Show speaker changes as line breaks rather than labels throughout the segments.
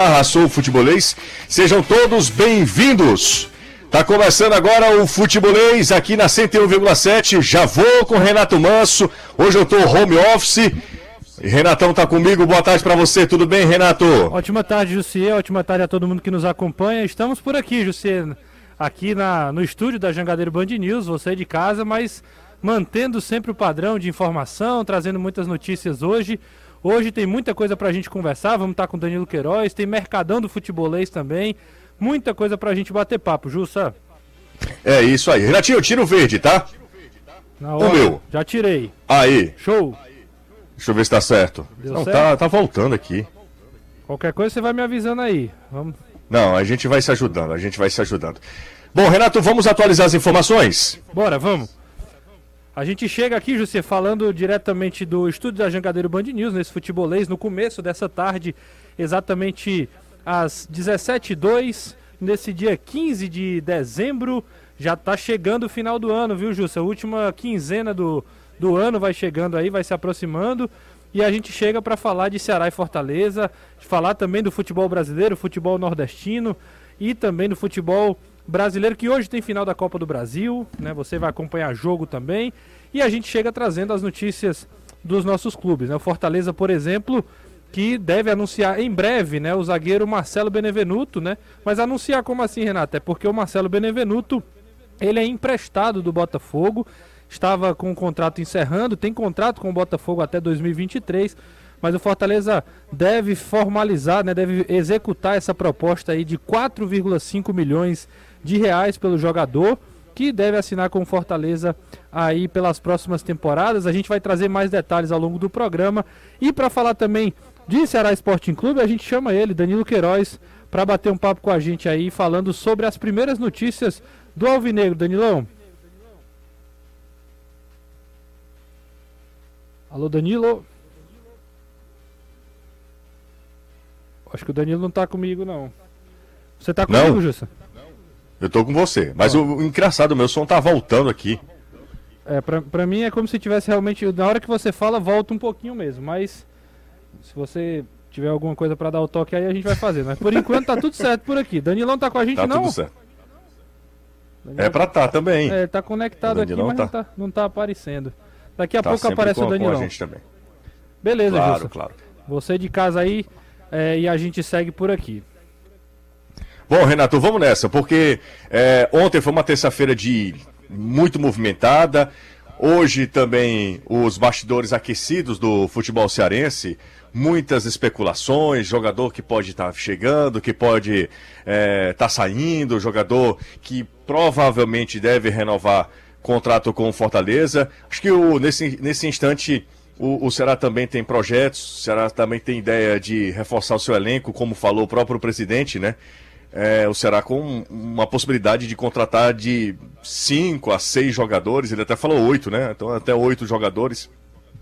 Arrasou o futebolês. Sejam todos bem-vindos. Tá começando agora o futebolês aqui na 101,7. Já vou com Renato Manso. Hoje eu tô home office. Renatão tá comigo. Boa tarde para você. Tudo bem, Renato?
Ótima tarde, Jussier. Ótima tarde a todo mundo que nos acompanha. Estamos por aqui, Jussier, aqui na, no estúdio da Jangadeiro Band News. Você de casa, mas mantendo sempre o padrão de informação, trazendo muitas notícias hoje. Hoje tem muita coisa pra gente conversar. Vamos estar com o Danilo Queiroz, tem Mercadão do Futebolês também. Muita coisa pra gente bater papo, Jussa.
É isso aí. Renatinho, tira o verde, tá?
Na hora. O meu. Já tirei.
Aí.
Show.
Deixa eu ver se tá certo.
Deu
Não,
certo?
Tá, tá voltando aqui.
Qualquer coisa você vai me avisando aí. Vamos.
Não, a gente vai se ajudando, a gente vai se ajudando. Bom, Renato, vamos atualizar as informações?
Bora, vamos. A gente chega aqui, José, falando diretamente do estúdio da Jangadeiro Band News, nesse futebolês, no começo dessa tarde, exatamente às 17h02, nesse dia 15 de dezembro. Já tá chegando o final do ano, viu, Jussa? A última quinzena do, do ano vai chegando aí, vai se aproximando. E a gente chega para falar de Ceará e Fortaleza, falar também do futebol brasileiro, futebol nordestino e também do futebol brasileiro que hoje tem final da Copa do Brasil, né? Você vai acompanhar jogo também. E a gente chega trazendo as notícias dos nossos clubes, né? O Fortaleza, por exemplo, que deve anunciar em breve, né, o zagueiro Marcelo Benevenuto, né? Mas anunciar como assim, Renato? É porque o Marcelo Benevenuto, ele é emprestado do Botafogo, estava com o contrato encerrando, tem contrato com o Botafogo até 2023 mas o Fortaleza deve formalizar, né, deve executar essa proposta aí de 4,5 milhões de reais pelo jogador, que deve assinar com Fortaleza aí pelas próximas temporadas. A gente vai trazer mais detalhes ao longo do programa. E para falar também de Ceará Sporting Clube, a gente chama ele, Danilo Queiroz, para bater um papo com a gente aí, falando sobre as primeiras notícias do Alvinegro. Danilão. Alô, Danilo. Acho que o Danilo não tá comigo, não. Você tá comigo,
Não.
Jussa?
Eu tô com você. Mas o, o engraçado, meu som tá voltando aqui.
É, pra, pra mim é como se tivesse realmente. Na hora que você fala, volta um pouquinho mesmo. Mas se você tiver alguma coisa pra dar o toque aí, a gente vai fazer. Mas por enquanto tá tudo certo por aqui. Danilão tá com a gente,
Tá
não?
tudo certo.
Danilão-
É pra tá também.
É, tá conectado aqui, mas
tá.
não, tá, não tá aparecendo. Daqui a
Tá
pouco aparece
com,
o
com
Danilão.
a gente também.
Beleza,
Claro, claro.
Você de casa aí é, e a gente segue por aqui.
Bom, Renato, vamos nessa, porque é, ontem foi uma terça-feira de muito movimentada. Hoje também os bastidores aquecidos do futebol cearense, muitas especulações, jogador que pode estar chegando, que pode estar saindo, jogador que provavelmente deve renovar contrato com o Fortaleza. Acho que o, nesse, nesse instante o, o Ceará também tem projetos, o Ceará também tem ideia de reforçar o seu elenco, como falou o próprio presidente, né? É, o Ceará com uma possibilidade de contratar de 5 a 6 jogadores, ele até falou 8, né? Então até 8 jogadores.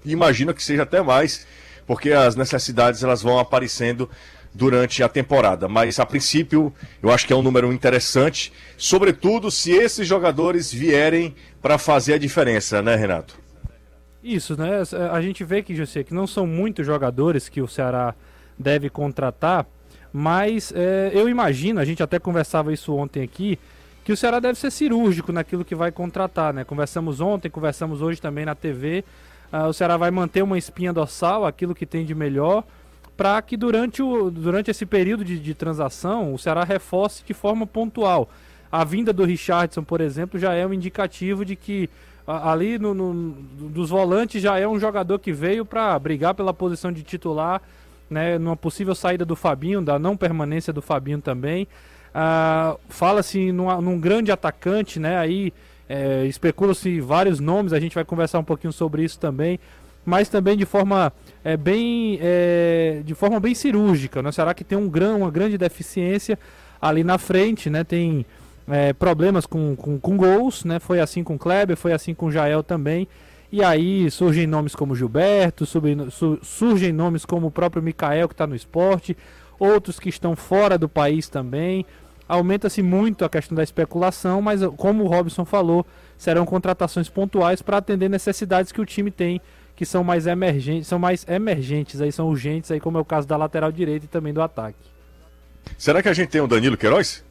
Imagino que seja até mais, porque as necessidades elas vão aparecendo durante a temporada. Mas a princípio, eu acho que é um número interessante, sobretudo se esses jogadores vierem para fazer a diferença, né, Renato?
Isso, né? A gente vê que, José, que não são muitos jogadores que o Ceará deve contratar, mas é, eu imagino, a gente até conversava isso ontem aqui, que o Ceará deve ser cirúrgico naquilo que vai contratar, né? Conversamos ontem, conversamos hoje também na TV. ah, o Ceará vai manter uma espinha dorsal, aquilo que tem de melhor, para que durante, o, durante esse período de, de transação o Ceará reforce de forma pontual. A vinda do Richardson, por exemplo, já é um indicativo de que ali no, no- dos volantes já é um jogador que veio para brigar pela posição de titular, né, numa possível saída do Fabinho, da não permanência do Fabinho também. Ah, Fala-se num grande atacante, né? Aí é, especula-se vários nomes, a gente vai conversar um pouquinho sobre isso também, mas também de forma é, bem é, de forma bem cirúrgica. Né? Será que tem um gran, uma grande deficiência ali na frente, né? Tem é, problemas com, com, com gols, né? Foi assim com o Kleber, foi assim com o Jael também. E aí surgem nomes como Gilberto, surgem, su- surgem nomes como o próprio Mikael que está no esporte, outros que estão fora do país também. Aumenta-se muito a questão da especulação, mas como o Robson falou, serão contratações pontuais para atender necessidades que o time tem, que são mais emergentes, são mais emergentes aí, são urgentes aí, como é o caso da lateral direita e também do ataque.
Será que a gente tem o Danilo Queiroz?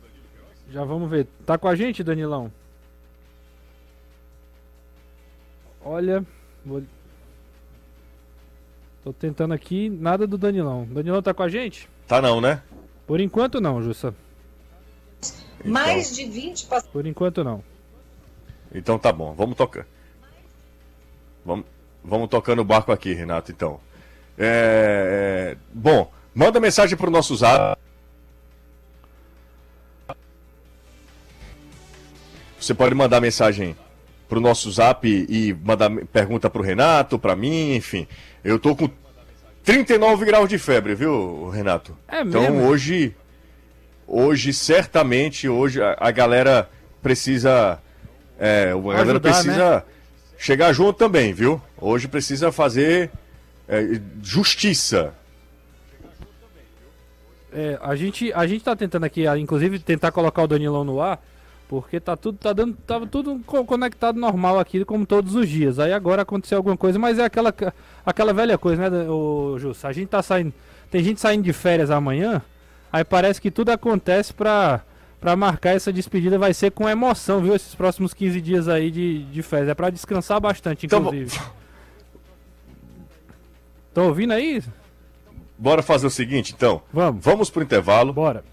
Já vamos ver. Tá com a gente, Danilão? Olha, vou... tô tentando aqui, nada do Danilão. Danilão tá com a gente?
Tá não, né?
Por enquanto não, Jussa.
Então... Mais de 20
Por enquanto não.
Então tá bom, vamos tocar. Vamos, vamos tocando o barco aqui, Renato, então. É, é, bom, manda mensagem pro nosso zap. Você pode mandar mensagem pro nosso zap e mandar pergunta pro Renato, pra mim, enfim. Eu tô com 39 graus de febre, viu, Renato?
É
então
mesmo?
hoje, hoje certamente hoje a, a galera precisa, é, a galera
Ajudar,
precisa
né?
chegar junto também, viu? Hoje precisa fazer é, justiça.
É, a gente, a gente tá tentando aqui, inclusive, tentar colocar o Danilão no ar, porque tá tudo, tá dando, tava tudo co- conectado normal aqui, como todos os dias. Aí agora aconteceu alguma coisa, mas é aquela, aquela velha coisa, né, o Jus? A gente tá saindo, tem gente saindo de férias amanhã, aí parece que tudo acontece pra, pra marcar essa despedida, vai ser com emoção, viu? Esses próximos 15 dias aí de, de férias, é pra descansar bastante,
Então,
inclusive. Tô ouvindo aí?
Bora fazer o seguinte, então.
Vamos,
Vamos pro intervalo.
bora.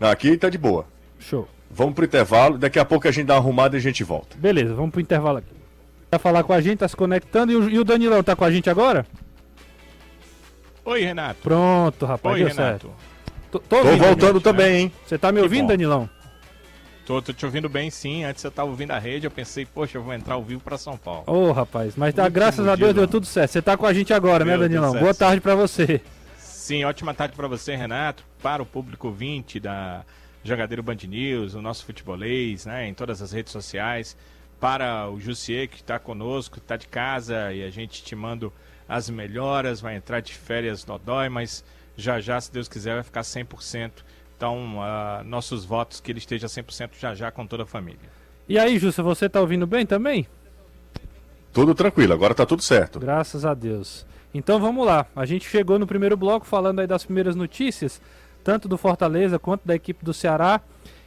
Aqui tá de boa.
Show.
Vamos pro intervalo. Daqui a pouco a gente dá uma arrumada e a gente volta.
Beleza, vamos pro intervalo aqui. Vai falar com a gente, tá se conectando. E o, e o Danilão tá com a gente agora?
Oi, Renato.
Pronto, rapaz,
Oi, Renato.
certo. Tô, tô
Tô voltando
Danilão.
também, hein?
Você tá me
Que
ouvindo,
bom.
Danilão?
Tô, tô te ouvindo bem, sim. Antes eu tava ouvindo a rede, eu pensei, poxa, eu vou entrar ao vivo pra São Paulo.
Ô, rapaz, mas tá, graças a Deus deu tudo certo. Você tá com a gente agora, né,
Deu tudo
Danilão? Boa tarde pra você.
Sim, ótima tarde pra você, Renato. Para o público 20 da Jogadeiro Band News, o nosso futebolês, né, em todas as redes sociais. Para o Jussier, que está conosco, está de casa e a gente te manda as melhoras. Vai entrar de férias dodói, mas já já, se Deus quiser, vai ficar 100%. Então, ah, nossos votos que ele esteja 100% já já com toda a família.
E aí, Jussa, você tá ouvindo bem também?
Tudo tranquilo, agora tá tudo certo.
Graças a Deus. Então vamos lá. A gente chegou no primeiro bloco falando aí das primeiras notícias, tanto do Fortaleza quanto da equipe do Ceará.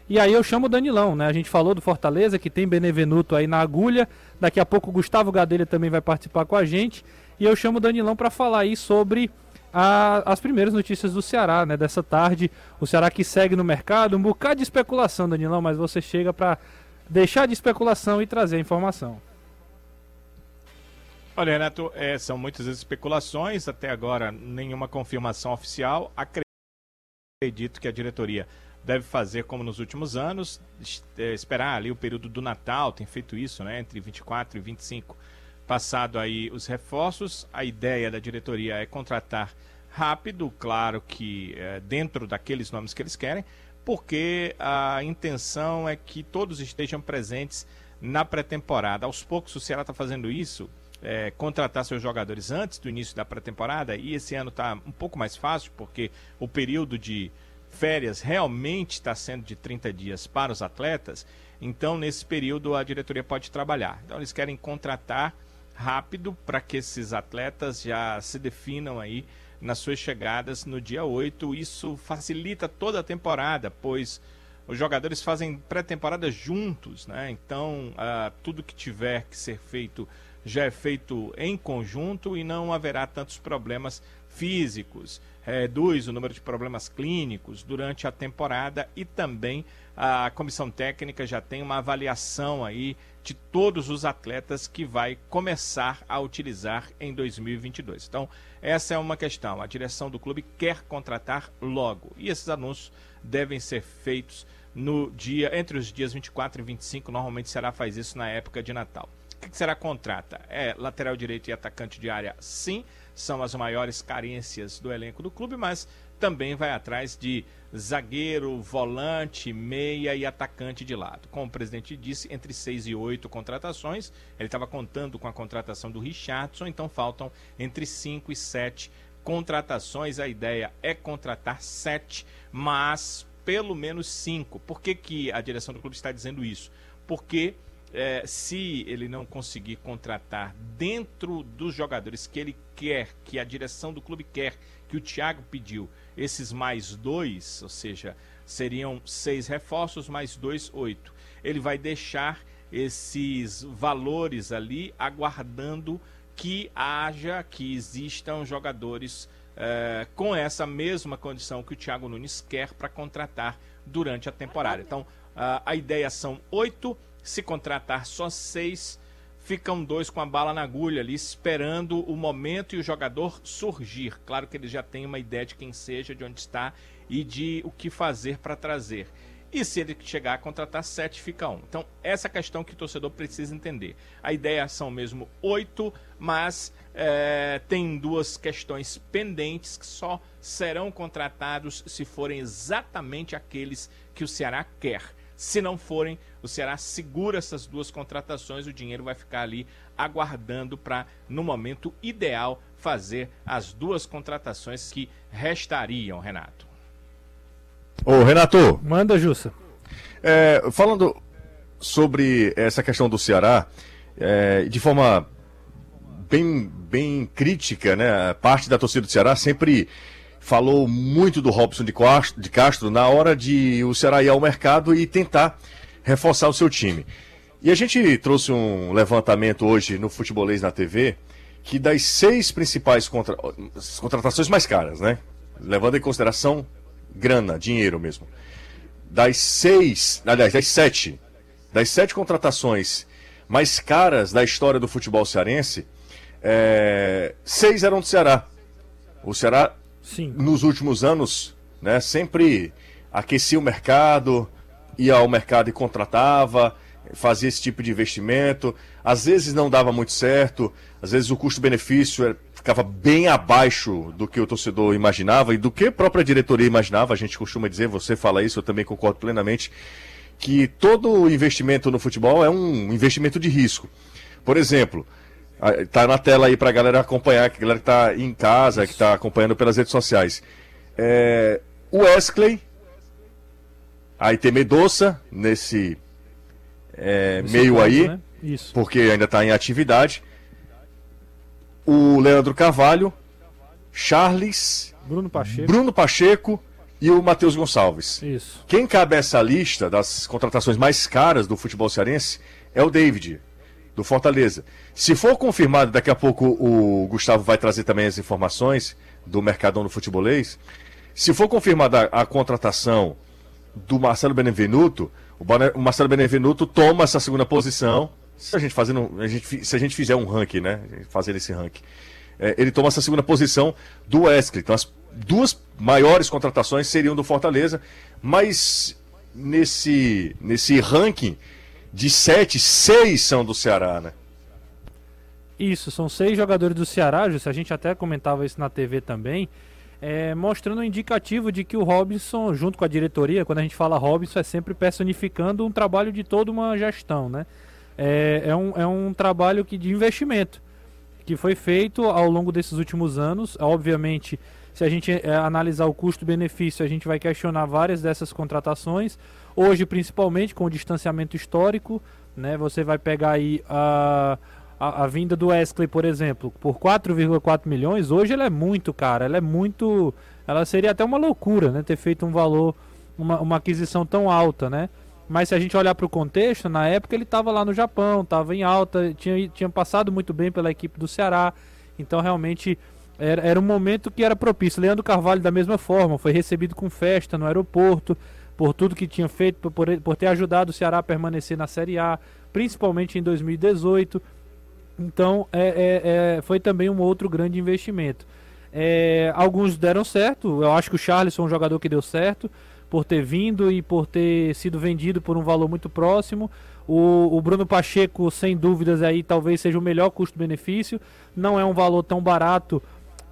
E aí eu chamo o Danilão, né? A gente falou do Fortaleza, que tem Benevenuto aí na agulha. Daqui a pouco o Gustavo Gadelha também vai participar com a gente. E eu chamo o Danilão para falar aí sobre a- as primeiras notícias do Ceará, né? Dessa tarde. O Ceará que segue no mercado, um bocado de especulação, Danilão, mas você chega para deixar de especulação e trazer a informação.
Olha, Renato, é, são muitas especulações, até agora nenhuma confirmação oficial. Acredito que a diretoria deve fazer como nos últimos anos, é, esperar ali o período do Natal, tem feito isso, né, entre 24 e 25. Passado aí os reforços, a ideia da diretoria é contratar rápido, claro que é, dentro daqueles nomes que eles querem, porque a intenção é que todos estejam presentes na pré-temporada. Aos poucos o Ceará está fazendo isso, é, contratar seus jogadores antes do início da pré-temporada, e esse ano está um pouco mais fácil, porque o período de férias realmente está sendo de 30 dias para os atletas, então nesse período a diretoria pode trabalhar. Então eles querem contratar rápido para que esses atletas já se definam aí nas suas chegadas no dia 8. Isso facilita toda a temporada, pois os jogadores fazem pré-temporada juntos, né? Então, ah, tudo que tiver que ser feito já é feito em conjunto e não haverá tantos problemas físicos. Reduz o número de problemas clínicos durante a temporada e também a comissão técnica já tem uma avaliação aí de todos os atletas que vai começar a utilizar em 2022. Então, essa é uma questão. A direção do clube quer contratar logo e esses anúncios devem ser feitos no dia entre os dias 24 e 25. Normalmente será faz isso na época de Natal. O que será contrata? É lateral direito e atacante de área, sim, são as maiores carências do elenco do clube, mas também vai atrás de zagueiro, volante, meia e atacante de lado. Como o presidente disse, entre seis e oito contratações. Ele estava contando com a contratação do Richardson, então faltam entre cinco e sete contratações. A ideia é contratar sete, mas pelo menos cinco. Por que, que a direção do clube está dizendo isso? Porque é, se ele não conseguir contratar dentro dos jogadores que ele quer, que a direção do clube quer que o Thiago pediu, esses mais dois, ou seja, seriam seis reforços mais dois, oito. Ele vai deixar esses valores ali aguardando que haja, que existam jogadores eh, com essa mesma condição que o Thiago Nunes quer para contratar durante a temporada. Então, uh, a ideia são oito, se contratar só seis, ficam dois com a bala na agulha ali, esperando o momento e o jogador surgir. Claro que ele já tem uma ideia de quem seja, de onde está e de o que fazer para trazer. E se ele chegar a contratar sete, fica um. Então, essa questão que o torcedor precisa entender. A ideia são mesmo oito, mas é, tem duas questões pendentes que só serão contratados se forem exatamente aqueles que o Ceará quer. Se não forem, o Ceará segura essas duas contratações, o dinheiro vai ficar ali aguardando para, no momento ideal, fazer as duas contratações que restariam, Renato.
Ô, Renato.
Manda, Jussa.
É, falando sobre essa questão do Ceará, é, de forma bem, bem crítica, né? Parte da torcida do Ceará sempre falou muito do Robson de Castro, na hora de o Ceará ir ao mercado e tentar reforçar o seu time. E a gente trouxe um levantamento hoje no Futebolês na TV que das seis principais contra... contratações mais caras, né? Levando em consideração grana, dinheiro mesmo. Das seis, aliás, das sete, das sete contratações mais caras da história do futebol cearense, é, seis eram do Ceará. O Ceará, Sim. nos últimos anos, né, sempre aquecia o mercado, ia ao mercado e contratava, fazia esse tipo de investimento. Às vezes não dava muito certo, às vezes o custo-benefício ficava bem abaixo do que o torcedor imaginava e do que a própria diretoria imaginava. A gente costuma dizer, você fala isso, eu também concordo plenamente, que todo investimento no futebol é um investimento de risco. Por exemplo, tá na tela aí para a galera acompanhar, que a galera que tá em casa, que está acompanhando pelas redes sociais. É, o Wesley, aí tem Medoça nesse é, meio ponto, aí, né? porque ainda está em atividade o Leandro Carvalho, Charles,
Bruno Pacheco,
Bruno Pacheco e o Matheus Gonçalves.
Isso.
Quem cabe essa lista das contratações mais caras do futebol cearense é o David, do Fortaleza. Se for confirmado, daqui a pouco o Gustavo vai trazer também as informações do Mercadão do Futebolês. Se for confirmada a, contratação do Marcelo Benevenuto, o, Marcelo Benevenuto toma essa segunda posição se a gente fazendo, a gente, se a gente fizer um ranking, né, fazer esse ranking, é, ele toma essa segunda posição do Wesley. Então as duas maiores contratações seriam do Fortaleza, mas nesse nesse ranking de sete, seis são do Ceará, né?
Isso, são seis jogadores do Ceará, a gente até comentava isso na TV também, é, mostrando um indicativo de que o Robinson, junto com a diretoria, quando a gente fala Robinson, é sempre personificando um trabalho de toda uma gestão, né? é, é, um, é um trabalho que, de investimento que foi feito ao longo desses últimos anos. Obviamente, se a gente é, analisar o custo-benefício, a gente vai questionar várias dessas contratações. Hoje, principalmente com o distanciamento histórico, né, você vai pegar aí a, a, a vinda do Wesley, por exemplo, por 4,4 milhões. Hoje ela é muito cara, ela é muito. Ela seria até uma loucura né, ter feito um valor, uma, uma aquisição tão alta, né? Mas se a gente olhar para o contexto, na época ele estava lá no Japão, estava em alta, tinha, tinha passado muito bem pela equipe do Ceará. Então realmente era, era um momento que era propício. Leandro Carvalho, da mesma forma, foi recebido com festa no aeroporto, por tudo que tinha feito, por, por ter ajudado o Ceará a permanecer na Série A, principalmente em 2018. Então é, é, é, foi também um outro grande investimento. É, alguns deram certo, eu acho que o Charles foi um jogador que deu certo por ter vindo e por ter sido vendido por um valor muito próximo. O, o Bruno Pacheco, sem dúvidas, aí talvez seja o melhor custo-benefício. Não é um valor tão barato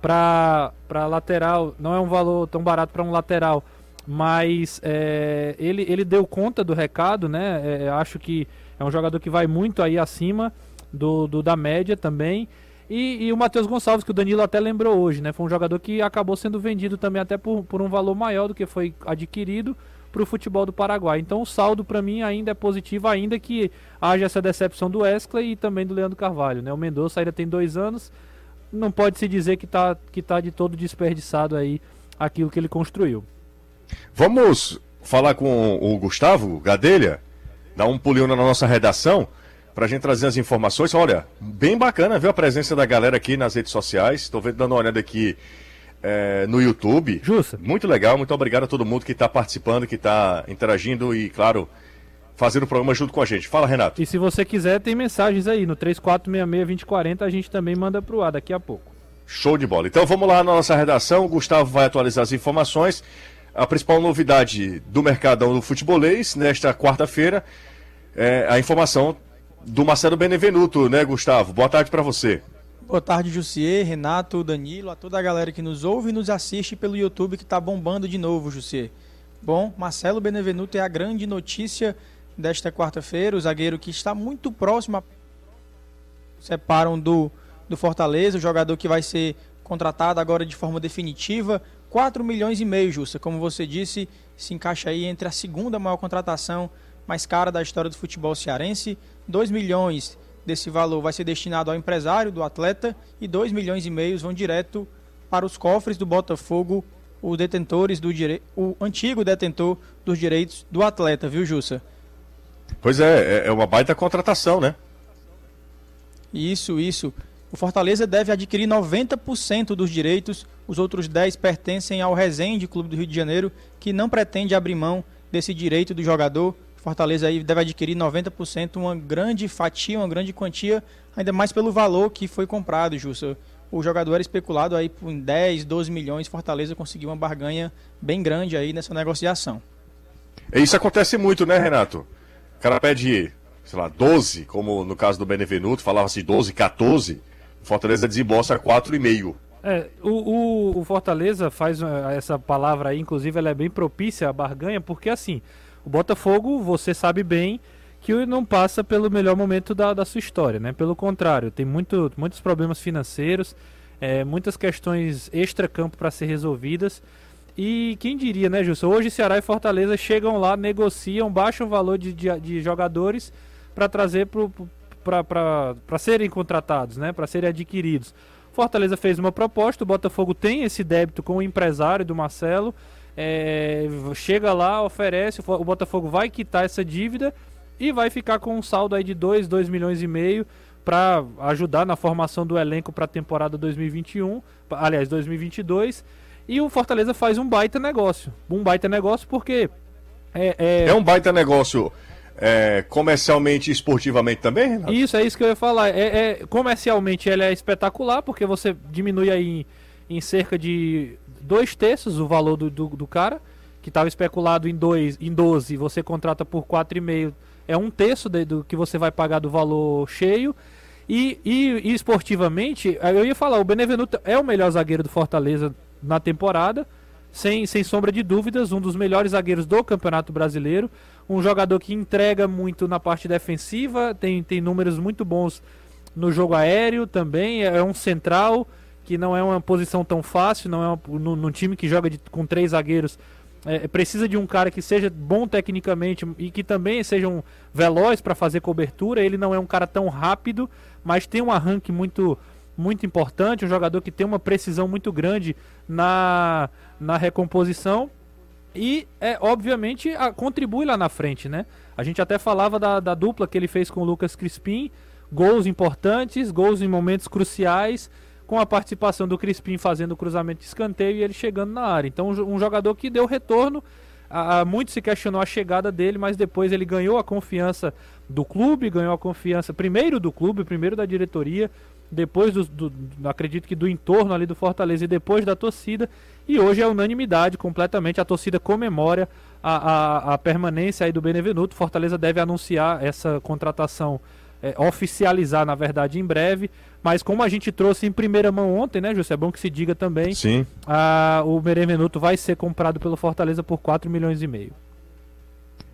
para lateral, não é um valor tão barato para um lateral, mas é, ele, ele deu conta do recado, né? É, acho que é um jogador que vai muito aí acima do, do da média também. E, e o Matheus Gonçalves, que o Danilo até lembrou hoje, né? Foi um jogador que acabou sendo vendido também até por, por um valor maior do que foi adquirido para o futebol do Paraguai. Então o saldo para mim ainda é positivo, ainda que haja essa decepção do Wesley e também do Leandro Carvalho. Né? O Mendonça ainda tem dois anos, não pode se dizer que está que tá de todo desperdiçado aí aquilo que ele construiu.
Vamos falar com o Gustavo Gadelha, dar um pulinho na nossa redação para a gente trazer as informações. Olha, bem bacana ver a presença da galera aqui nas redes sociais. Estou dando uma olhada aqui é, no YouTube.
Justa.
Muito legal, muito obrigado a todo mundo que está participando, que está interagindo e, claro, fazendo o programa junto com a gente. Fala, Renato.
E se você quiser, tem mensagens aí no 3466-2040, a gente também manda pro ar daqui a pouco.
Show de bola. Então vamos lá na nossa redação. O Gustavo vai atualizar as informações. A principal novidade do mercadão do futebolês nesta quarta-feira é a informação do Marcelo Benevenuto, né, Gustavo? Boa tarde para você.
Boa tarde, Jussier, Renato, Danilo, a toda a galera que nos ouve e nos assiste pelo YouTube que está bombando de novo, Jussier. Bom, Marcelo Benevenuto é a grande notícia desta quarta-feira, o zagueiro que está muito próximo, a... separam do, do Fortaleza, o jogador que vai ser contratado agora de forma definitiva, 4 milhões e meio, Jussa, como você disse, se encaixa aí entre a segunda maior contratação mais cara da história do futebol cearense, 2 milhões desse valor vai ser destinado ao empresário do atleta e 2 milhões e meio vão direto para os cofres do Botafogo, os detentores do dire... o antigo detentor dos direitos do atleta, viu, Jussa?
Pois é, é, é uma baita contratação, né?
Isso, isso. O Fortaleza deve adquirir 90% dos direitos, os outros 10 pertencem ao Resende Clube do Rio de Janeiro, que não pretende abrir mão desse direito do jogador. Fortaleza aí deve adquirir 90%, uma grande fatia, uma grande quantia, ainda mais pelo valor que foi comprado, Justo. O jogador era especulado aí por 10, 12 milhões, Fortaleza conseguiu uma barganha bem grande aí nessa negociação.
Isso acontece muito, né, Renato? O cara pede, sei lá, 12, como no caso do Benevenuto, falava-se 12, 14, Fortaleza desembolsa 4,5.
É, o, o, o, Fortaleza faz eh, essa palavra aí, inclusive ela é bem propícia à barganha, porque assim, o Botafogo, você sabe bem que não passa pelo melhor momento da, da sua história, né? Pelo contrário, tem muito, muitos problemas financeiros, é, muitas questões extra-campo para ser resolvidas. E quem diria, né, Justo? Hoje Ceará e Fortaleza chegam lá, negociam, baixam o valor de, de, de jogadores para trazer para serem contratados, né? Para serem adquiridos. Fortaleza fez uma proposta, o Botafogo tem esse débito com o empresário do Marcelo. É, chega lá, oferece, o Botafogo vai quitar essa dívida e vai ficar com um saldo aí de 2, 2 milhões e meio para ajudar na formação do elenco para a temporada 2021, aliás, 2022. E o Fortaleza faz um baita negócio. Um baita negócio porque.
É, é... é um baita negócio é, comercialmente e esportivamente também, Renato?
Isso, é isso que eu ia falar. É, é, comercialmente ele é espetacular, porque você diminui aí em, em cerca de dois terços o valor do, do, do cara, que estava especulado em, dois, em 12, você contrata por 4,5, é um terço de, do que você vai pagar do valor cheio. E, e, e, esportivamente, eu ia falar, o Benevenuto é o melhor zagueiro do Fortaleza na temporada, sem, sem sombra de dúvidas, um dos melhores zagueiros do Campeonato Brasileiro, um jogador que entrega muito na parte defensiva, tem, tem números muito bons no jogo aéreo também, é um central que não é uma posição tão fácil, não é uma, no, no time que joga de, com três zagueiros, é, precisa de um cara que seja bom tecnicamente e que também seja um veloz para fazer cobertura. Ele não é um cara tão rápido, mas tem um arranque muito muito importante, um jogador que tem uma precisão muito grande na, na recomposição e é obviamente a, contribui lá na frente, né? A gente até falava da, da dupla que ele fez com o Lucas Crispim, gols importantes, gols em momentos cruciais com a participação do Crispim fazendo o cruzamento de escanteio e ele chegando na área. Então, um jogador que deu retorno. A, muito se questionou a chegada dele, mas depois ele ganhou a confiança do clube, ganhou a confiança primeiro do clube, primeiro da diretoria, depois do, do, acredito que do entorno ali do Fortaleza e depois da torcida. E hoje é unanimidade completamente. A torcida comemora a, a, a permanência aí do Benevenuto. Fortaleza deve anunciar essa contratação é, oficializar, na verdade, em breve. Mas como a gente trouxe em primeira mão ontem, né, José? É bom que se diga também.
Sim.
A, o Benevenuto vai ser comprado pelo Fortaleza por 4 milhões e meio.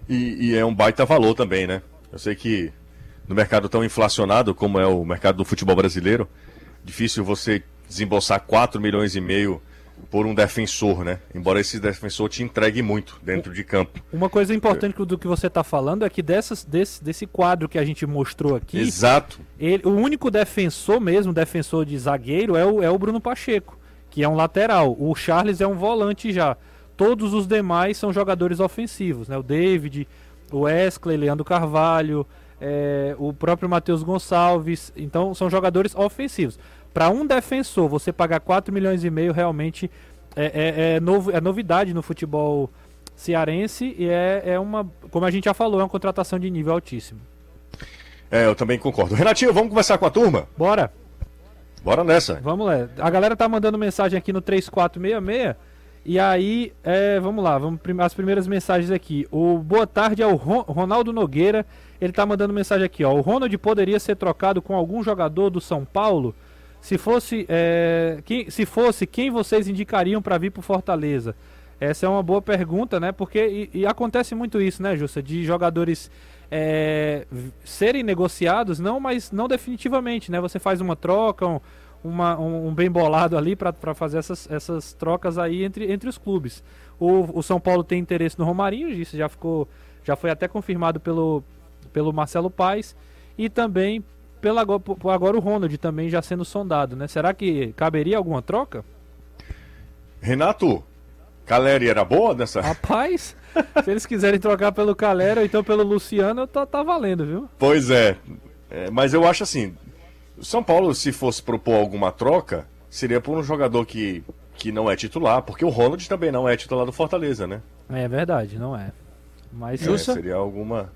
E, e, é um baita valor também, né? Eu sei que no mercado tão inflacionado como é o mercado do futebol brasileiro, difícil você desembolsar 4 milhões e meio por um defensor, né? Embora esse defensor te entregue muito dentro de campo.
Uma coisa importante do que você está falando é que dessas, desse, desse quadro que a gente mostrou aqui.
Exato.
Ele, o único defensor mesmo, defensor de zagueiro, é o, é o Bruno Pacheco, que é um lateral. O Charles é um volante já. Todos os demais são jogadores ofensivos, né? O David, o Wesley, Leandro Carvalho, é, o próprio Matheus Gonçalves. Então são jogadores ofensivos. Para um defensor, você pagar 4 milhões e meio realmente é, é, é, novo, é novidade no futebol cearense e é, é uma, como a gente já falou, é uma contratação de nível altíssimo.
É, eu também concordo. Renatinho, vamos conversar com a turma?
Bora.
Bora nessa.
Vamos lá. A galera tá mandando mensagem aqui no 3466. E aí, é, vamos lá, vamos as primeiras mensagens aqui. O boa tarde ao Ronaldo Nogueira. Ele tá mandando mensagem aqui, ó. O Ronald poderia ser trocado com algum jogador do São Paulo? Se fosse, é, quem, se fosse, quem vocês indicariam para vir para Fortaleza? Essa é uma boa pergunta, né? Porque e, e acontece muito isso, né, Justa? De jogadores é, serem negociados, não, mas não definitivamente, né? Você faz uma troca, um, uma, um, um bem bolado ali para fazer essas, essas trocas aí entre, entre os clubes. O, o São Paulo tem interesse no Romarinho, isso já ficou, já foi até confirmado pelo, pelo Marcelo Paes e também pelo agora, agora o Ronald também já sendo sondado, né? Será que caberia alguma troca?
Renato, Caleri era boa nessa?
Rapaz, se eles quiserem trocar pelo Caleri ou então pelo Luciano, tá, tá valendo, viu?
Pois é. é. Mas eu acho assim, São Paulo, se fosse propor alguma troca, seria por um jogador que, que não é titular, porque o Ronald também não é titular do Fortaleza, né?
É verdade, não é. Mas
é, seria alguma.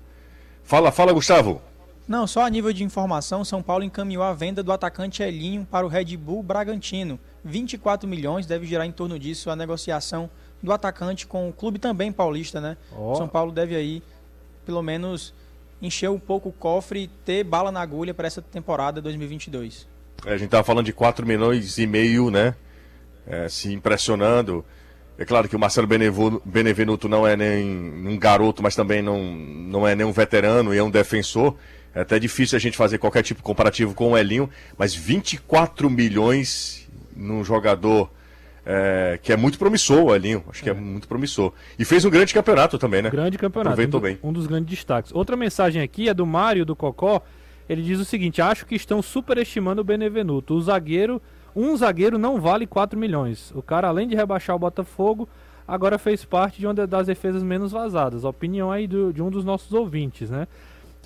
Fala, fala, Gustavo.
Não, só a nível de informação, São Paulo encaminhou a venda do atacante Elinho para o Red Bull Bragantino. 24 milhões deve girar em torno disso a negociação do atacante com o clube também paulista, né? Oh. São Paulo deve aí, pelo menos, encher um pouco o cofre e ter bala na agulha para essa temporada 2022.
É, a gente tava falando de 4 milhões e meio, né? É, se impressionando. É claro que o Marcelo Benevenuto não é nem um garoto, mas também não, não é nem um veterano e é um defensor. É até difícil a gente fazer qualquer tipo de comparativo com o Elinho, mas 24 milhões num jogador é, que é muito promissor, o Elinho. Acho que é. é. muito promissor. E fez um grande campeonato também, né?
Grande campeonato. Aproveitou
um, bem.
Um dos grandes destaques. Outra mensagem aqui é do Mário do Cocó. Ele diz o seguinte: acho que estão superestimando o Benevenuto. O zagueiro, um zagueiro não vale 4 milhões. O cara, além de rebaixar o Botafogo, agora fez parte de uma das defesas menos vazadas. A opinião aí do, de um dos nossos ouvintes, né?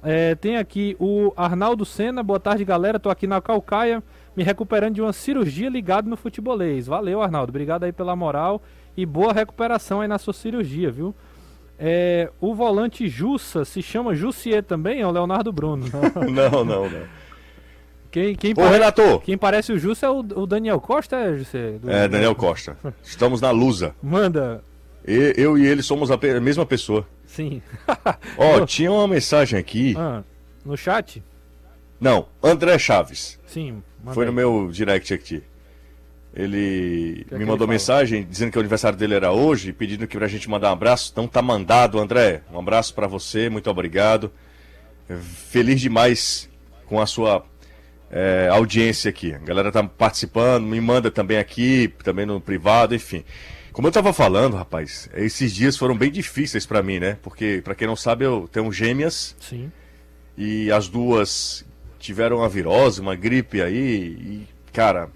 É, tem aqui o Arnaldo Senna, boa tarde galera, tô aqui na Calcaia, me recuperando de uma cirurgia ligado no futebolês. Valeu, Arnaldo, obrigado aí pela moral e boa recuperação aí na sua cirurgia, viu? É, o volante Jussa se chama Jussier também, é o Leonardo Bruno.
não, não, não.
Quem, quem,
Ô, pare... Renato.
quem parece o Jussa é o, o Daniel Costa, é, Jussier?
Do... É, Daniel Costa. Estamos na Lusa.
Manda.
E, eu e ele somos a mesma pessoa.
Sim.
Ó, oh, tinha uma mensagem aqui.
Ah, no chat?
Não, André Chaves.
Sim.
Foi no meu direct aqui. Ele que me é mandou ele mensagem dizendo que o aniversário dele era hoje, pedindo que pra gente mandar um abraço. Então tá mandado, André. Um abraço para você, muito obrigado. Feliz demais com a sua é, audiência aqui. A galera tá participando, me manda também aqui, também no privado, enfim. Como eu tava falando, rapaz, esses dias foram bem difíceis para mim, né? Porque, para quem não sabe, eu tenho gêmeas.
Sim.
E as duas tiveram uma virose, uma gripe aí. E, cara,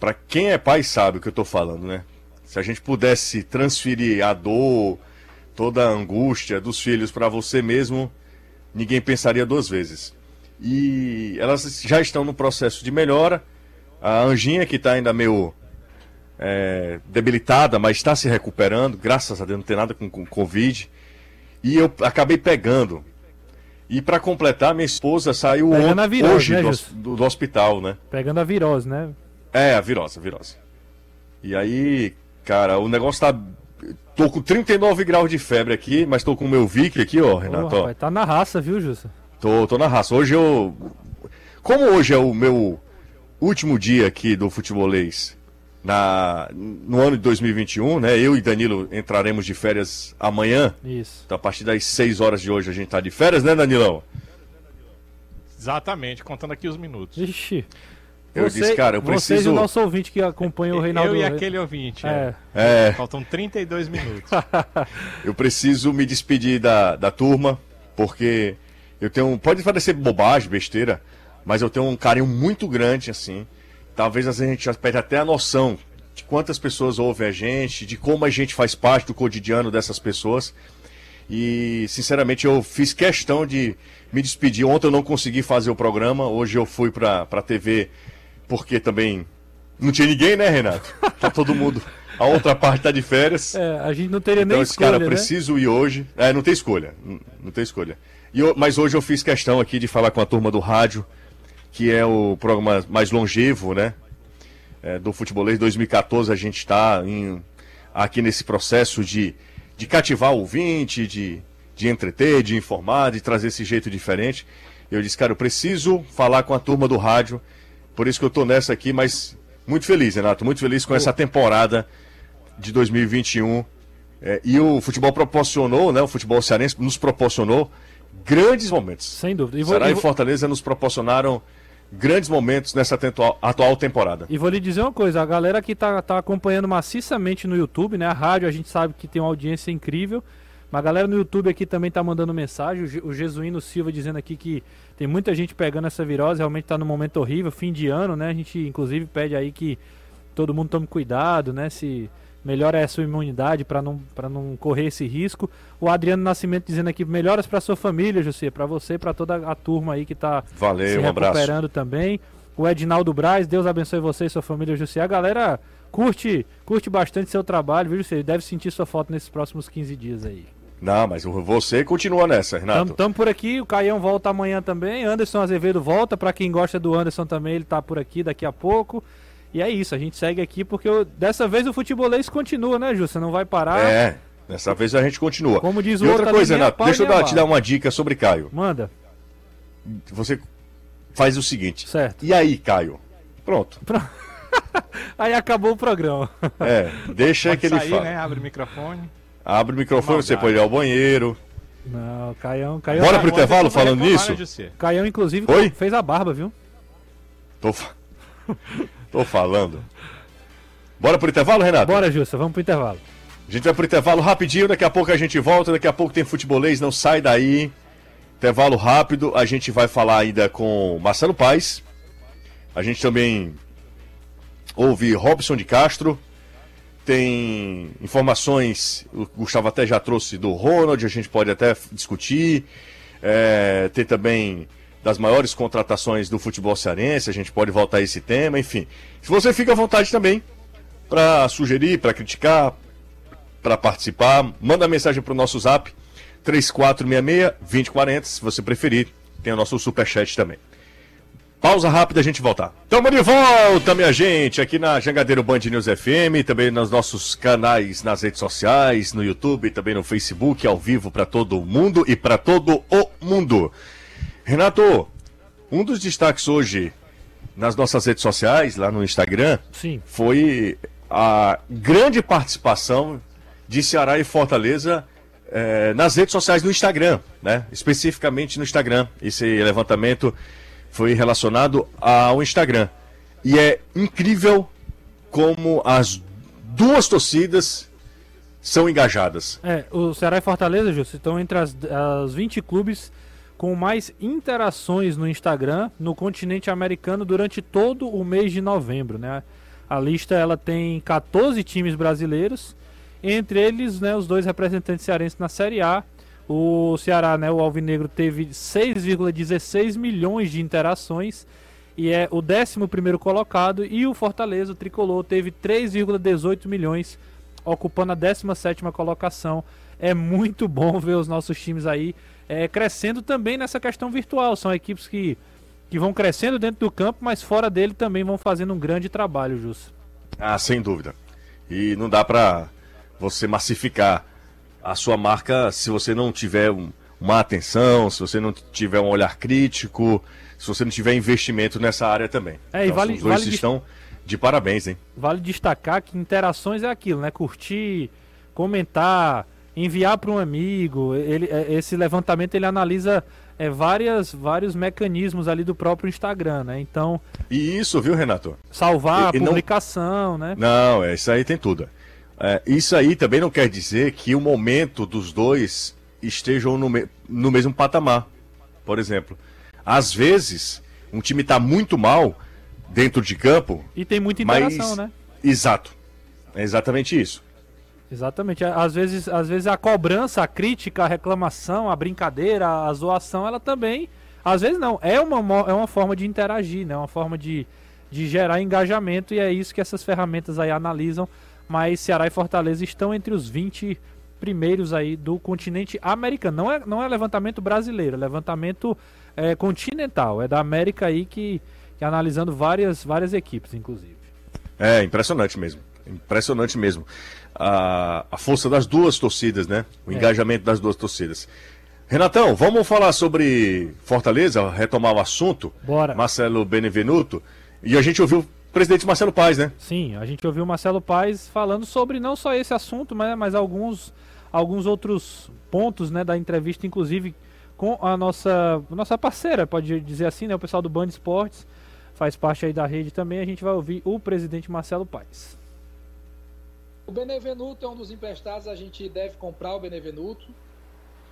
para quem é pai sabe o que eu tô falando, né? Se a gente pudesse transferir a dor, toda a angústia dos filhos para você mesmo, ninguém pensaria duas vezes. E elas já estão no processo de melhora. A Anjinha, que está ainda meio é, debilitada, mas está se recuperando, graças a Deus, não tem nada com, com Covid. E eu acabei pegando. E para completar, minha esposa saiu virose, hoje né, do, do, do, hospital, né?
Pegando a virose, né?
É, a virose, a virose. E aí, cara, o negócio tá. Tô com 39 graus de febre aqui, mas tô com o meu Vic aqui, ó, Renato. Oh, rapaz,
tá na raça, viu, Jussa?
Tô, tô na raça. Hoje eu. Como hoje é o meu último dia aqui do futebolês na, no ano de 2021, né? Eu e Danilo entraremos de férias amanhã.
Isso.
Então, a partir das 6 horas de hoje a gente tá de férias, né, Danilão?
Exatamente, contando aqui os minutos.
Ixi.
Eu
Você-
disse, cara, eu
Vocês e
preciso.
o nosso ouvinte que acompanha o Reinaldo.
Eu e aquele ouvinte.
É.
é.
É,
Faltam 32 minutos.
eu preciso me despedir da, da turma, porque eu tenho. Pode parecer bobagem, besteira, mas eu tenho um carinho muito grande, assim. Talvez às vezes a gente já perde até a noção de quantas pessoas ouvem a gente, de como a gente faz parte do cotidiano dessas pessoas. E, sinceramente, eu fiz questão de me despedir. Ontem eu não consegui fazer o programa, hoje eu fui pra, pra TV, porque também não tinha ninguém, né, Renato? Tá todo mundo. A outra parte tá de férias.
É, a gente não teria
Então,
nem
esse
escolha,
cara,
né?
preciso ir hoje. É, não tem escolha. Não, não tem escolha. Eu- mas hoje eu fiz questão aqui de falar com a turma do rádio, que é o programa mais longevo, né? É, do Futebolês 2014. A gente está aqui nesse processo de, de cativar o ouvinte, de, de entreter, de informar, de trazer esse jeito diferente. Eu disse, cara, eu preciso falar com a turma do rádio. Por isso que eu tô nessa aqui, mas muito feliz, Renato. Muito feliz com essa temporada de 2021. É, e o futebol proporcionou, né? O futebol cearense nos proporcionou grandes momentos.
Sem dúvida. E vou,
Ceará
e
e
vou-
Fortaleza nos proporcionaram grandes momentos nessa atual temporada.
E vou lhe dizer uma coisa, a galera que tá, tá acompanhando maciçamente no YouTube, né? A rádio a gente sabe que tem uma audiência incrível. Mas a galera no YouTube aqui também tá mandando mensagem. O, o Jesuíno Silva dizendo aqui que tem muita gente pegando essa virose, realmente tá num momento horrível, fim de ano, né? A gente inclusive pede aí que todo mundo tome cuidado, né? Se melhora a sua imunidade para não, pra não correr esse risco. O Adriano Nascimento dizendo aqui melhoras para sua família, José, para você, para toda a turma aí que tá se
Valeu, um
recuperando também. O Edinaldo Braz, Deus abençoe você e sua família, José. A galera curte, curte bastante seu trabalho, viu, José? Deve sentir sua foto nesses próximos 15 dias aí.
Não, mas você continua nessa, Renato.
Tamo, tamo por aqui, o Caião volta amanhã também, Anderson Azevedo volta, pra quem gosta do Anderson também, ele tá por aqui daqui a pouco. E é isso, a gente segue aqui porque o- dessa vez o futebolês continua, né, Ju? Você não vai parar.
É, dessa vez a gente continua.
Como diz o
e outra
outro
coisa,
apaga
deixa eu dar, te dar uma dica sobre Caio.
Manda,
Você faz o seguinte.
certo.
E aí, Caio? Pronto.
Aí acabou o programa.
É, deixa
Pode
que ele
sair,
fala.
né? Abre o microfone.
Abre o microfone, você pode ir ao banheiro.
Não, Caião, Caião,
Bora pro
Ontem
intervalo falando nisso?
né, José?
Caião inclusive
Oi?
fez a barba, viu?
Tô, Tô falando. Bora pro intervalo, Renato?
Bora, Justa, vamos pro intervalo.
A gente vai pro intervalo rapidinho, daqui a pouco a gente volta, daqui a pouco tem futebolês, não sai daí. Intervalo rápido, a gente vai falar ainda com Marcelo Paes. A gente também ouve Robson de Castro. Tem informações, o Gustavo até já trouxe do Ronald, a gente pode até discutir. É, tem também das maiores contratações do futebol cearense, a gente pode voltar a esse tema, enfim. Se você fica à vontade também para sugerir, para criticar, para participar, manda mensagem para o nosso zap 3466-2040, se você preferir. Tem o nosso superchat também. Pausa rápida, a gente voltar. Tamo de volta, minha gente, aqui na Jangadeiro Band News FM, também nos nossos canais nas redes sociais, no YouTube, também no Facebook, ao vivo para todo mundo e para todo o mundo. Renato, um dos destaques hoje nas nossas redes sociais, lá no Instagram,
Sim.
foi a grande participação de Ceará e Fortaleza eh, nas redes sociais no Instagram, né? Especificamente no Instagram. Esse levantamento foi relacionado ao Instagram. E é incrível como as duas torcidas são engajadas.
É, o Ceará e Fortaleza, Justo, estão entre as, as 20 clubes com mais interações no Instagram no continente americano durante todo o mês de novembro, né? A lista ela tem 14 times brasileiros, entre eles, né, os dois representantes cearenses na Série A. O Ceará, né, o Alvinegro teve 6,16 milhões de interações e é o 11º colocado e o Fortaleza, o tricolor, teve 3,18 milhões, ocupando a 17ª colocação. É muito bom ver os nossos times aí é, crescendo também nessa questão virtual. São equipes que, que vão crescendo dentro do campo, mas fora dele também vão fazendo um grande trabalho, Jus.
Ah, sem dúvida. E não dá pra você massificar a sua marca se você não tiver um- uma atenção, se você não tiver um olhar crítico, se você não tiver investimento nessa área também.
É, e
então,
vale-
os dois
vale de-
estão de parabéns, hein?
Vale destacar que interações é aquilo, né? Curtir, comentar, enviar para um amigo. Ele, é, esse levantamento ele analisa é, várias, vários mecanismos ali do próprio Instagram, né? Então.
E isso, viu, Renato?
Salvar e, a publicação,
não...
né?
Não, é, isso aí tem tudo. É, isso aí também não quer dizer que o momento dos dois estejam no, me... no mesmo patamar. Por exemplo, às vezes um time está muito mal dentro de campo.
E tem muita interação,
mas...
né?
Exato. É exatamente isso.
Exatamente. Às vezes, às vezes a cobrança, a crítica, a reclamação, a brincadeira, a zoação, ela também. Às vezes não. É uma, é uma forma de interagir, né? Uma forma de, de gerar engajamento e é isso que essas ferramentas aí analisam. Mas Ceará e Fortaleza estão entre os 20 primeiros aí do continente americano. Não é, não é levantamento brasileiro, é levantamento é, continental. É da América aí que, que analisando várias, várias equipes, inclusive.
É impressionante mesmo. Impressionante mesmo a, a força das duas torcidas, né? O é. engajamento das duas torcidas. Renatão, vamos falar sobre Fortaleza, retomar o assunto.
Bora.
Marcelo Benevenuto. E a gente ouviu o presidente Marcelo Paes, né?
Sim, a gente ouviu o Marcelo Paes falando sobre não só esse assunto, mas, mas alguns, alguns outros pontos né, da entrevista, inclusive com a nossa, nossa parceira, pode dizer assim, né? O pessoal do Band Esportes, faz parte aí da rede também. A gente vai ouvir o presidente Marcelo Paes.
O Benevenuto é um dos emprestados, a gente deve comprar o Benevenuto.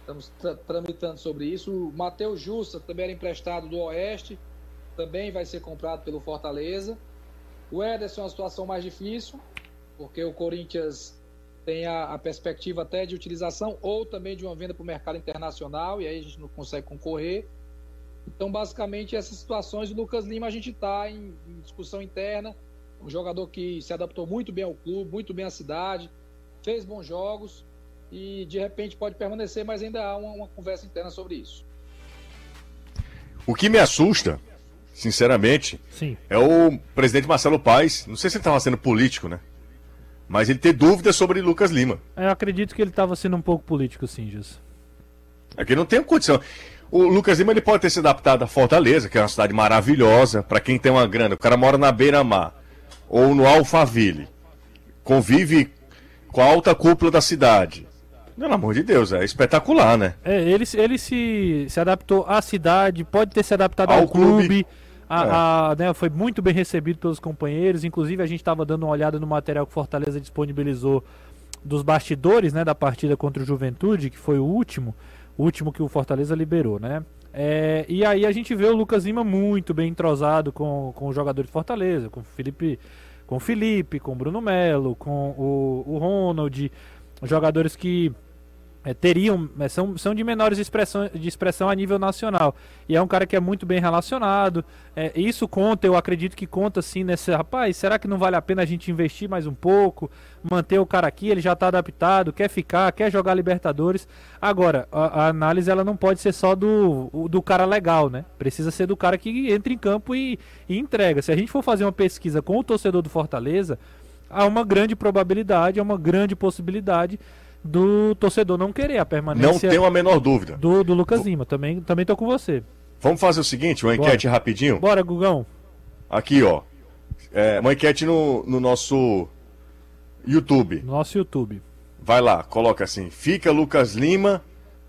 Estamos tra tramitando sobre isso. O Matheus Justa também era emprestado do Oeste, também vai ser comprado pelo Fortaleza. O Ederson é uma situação mais difícil, porque o Corinthians tem a, a perspectiva até de utilização ou também de uma venda para o mercado internacional, e aí a gente não consegue concorrer. Então, basicamente, essas situações do Lucas Lima a gente está em, em discussão interna um jogador que se adaptou muito bem ao clube, muito bem à cidade, fez bons jogos e de repente pode permanecer, mas ainda há uma, uma conversa interna sobre isso.
O que me assusta, sinceramente,
Sim.
é o presidente Marcelo Paes. Não sei se ele estava sendo político, né? Mas ele ter dúvidas sobre Lucas Lima.
Eu acredito que ele estava sendo um pouco político, sim, Gilson.
É que não tem condição. O Lucas Lima ele pode ter se adaptado a Fortaleza, que é uma cidade maravilhosa, para quem tem uma grana. O cara mora na beira-mar ou no Alphaville, convive com a alta cúpula da cidade. Pelo amor de Deus, é espetacular, né?
É, ele, ele se, se adaptou à cidade, pode ter se adaptado ao, ao clube. clube a, é. a, né, foi muito bem recebido pelos companheiros. Inclusive, a gente estava dando uma olhada no material que Fortaleza disponibilizou dos bastidores né, da partida contra o Juventude, que foi o último, o último que o Fortaleza liberou, né? É, e aí a gente vê o Lucas Lima muito bem entrosado com, com os jogadores de Fortaleza, com o Felipe, com o Felipe, com o Bruno Melo, com o, o Ronald, jogadores que é, teriam é, são, são de menores expressão, de expressão a nível nacional. E é um cara que é muito bem relacionado. É, isso conta eu acredito que conta sim nesse rapaz será que não vale a pena a gente investir mais um pouco? Manter o cara aqui ele já está adaptado quer ficar quer jogar Libertadores. Agora a, a, análise ela não pode ser só do do cara legal né? Precisa ser do cara que entra em campo e, e entrega. Se a gente for fazer uma pesquisa com o torcedor do Fortaleza há uma grande probabilidade há uma grande possibilidade do torcedor não querer a permanência.
Não tenho a menor dúvida.
Do, do Lucas Lima. Também, também tô com você.
Vamos fazer o seguinte, uma enquete
Bora.
rapidinho?
Bora, Gugão.
Aqui, ó. É, uma enquete no, no nosso YouTube.
Nosso YouTube.
Vai lá, coloca assim: fica Lucas Lima.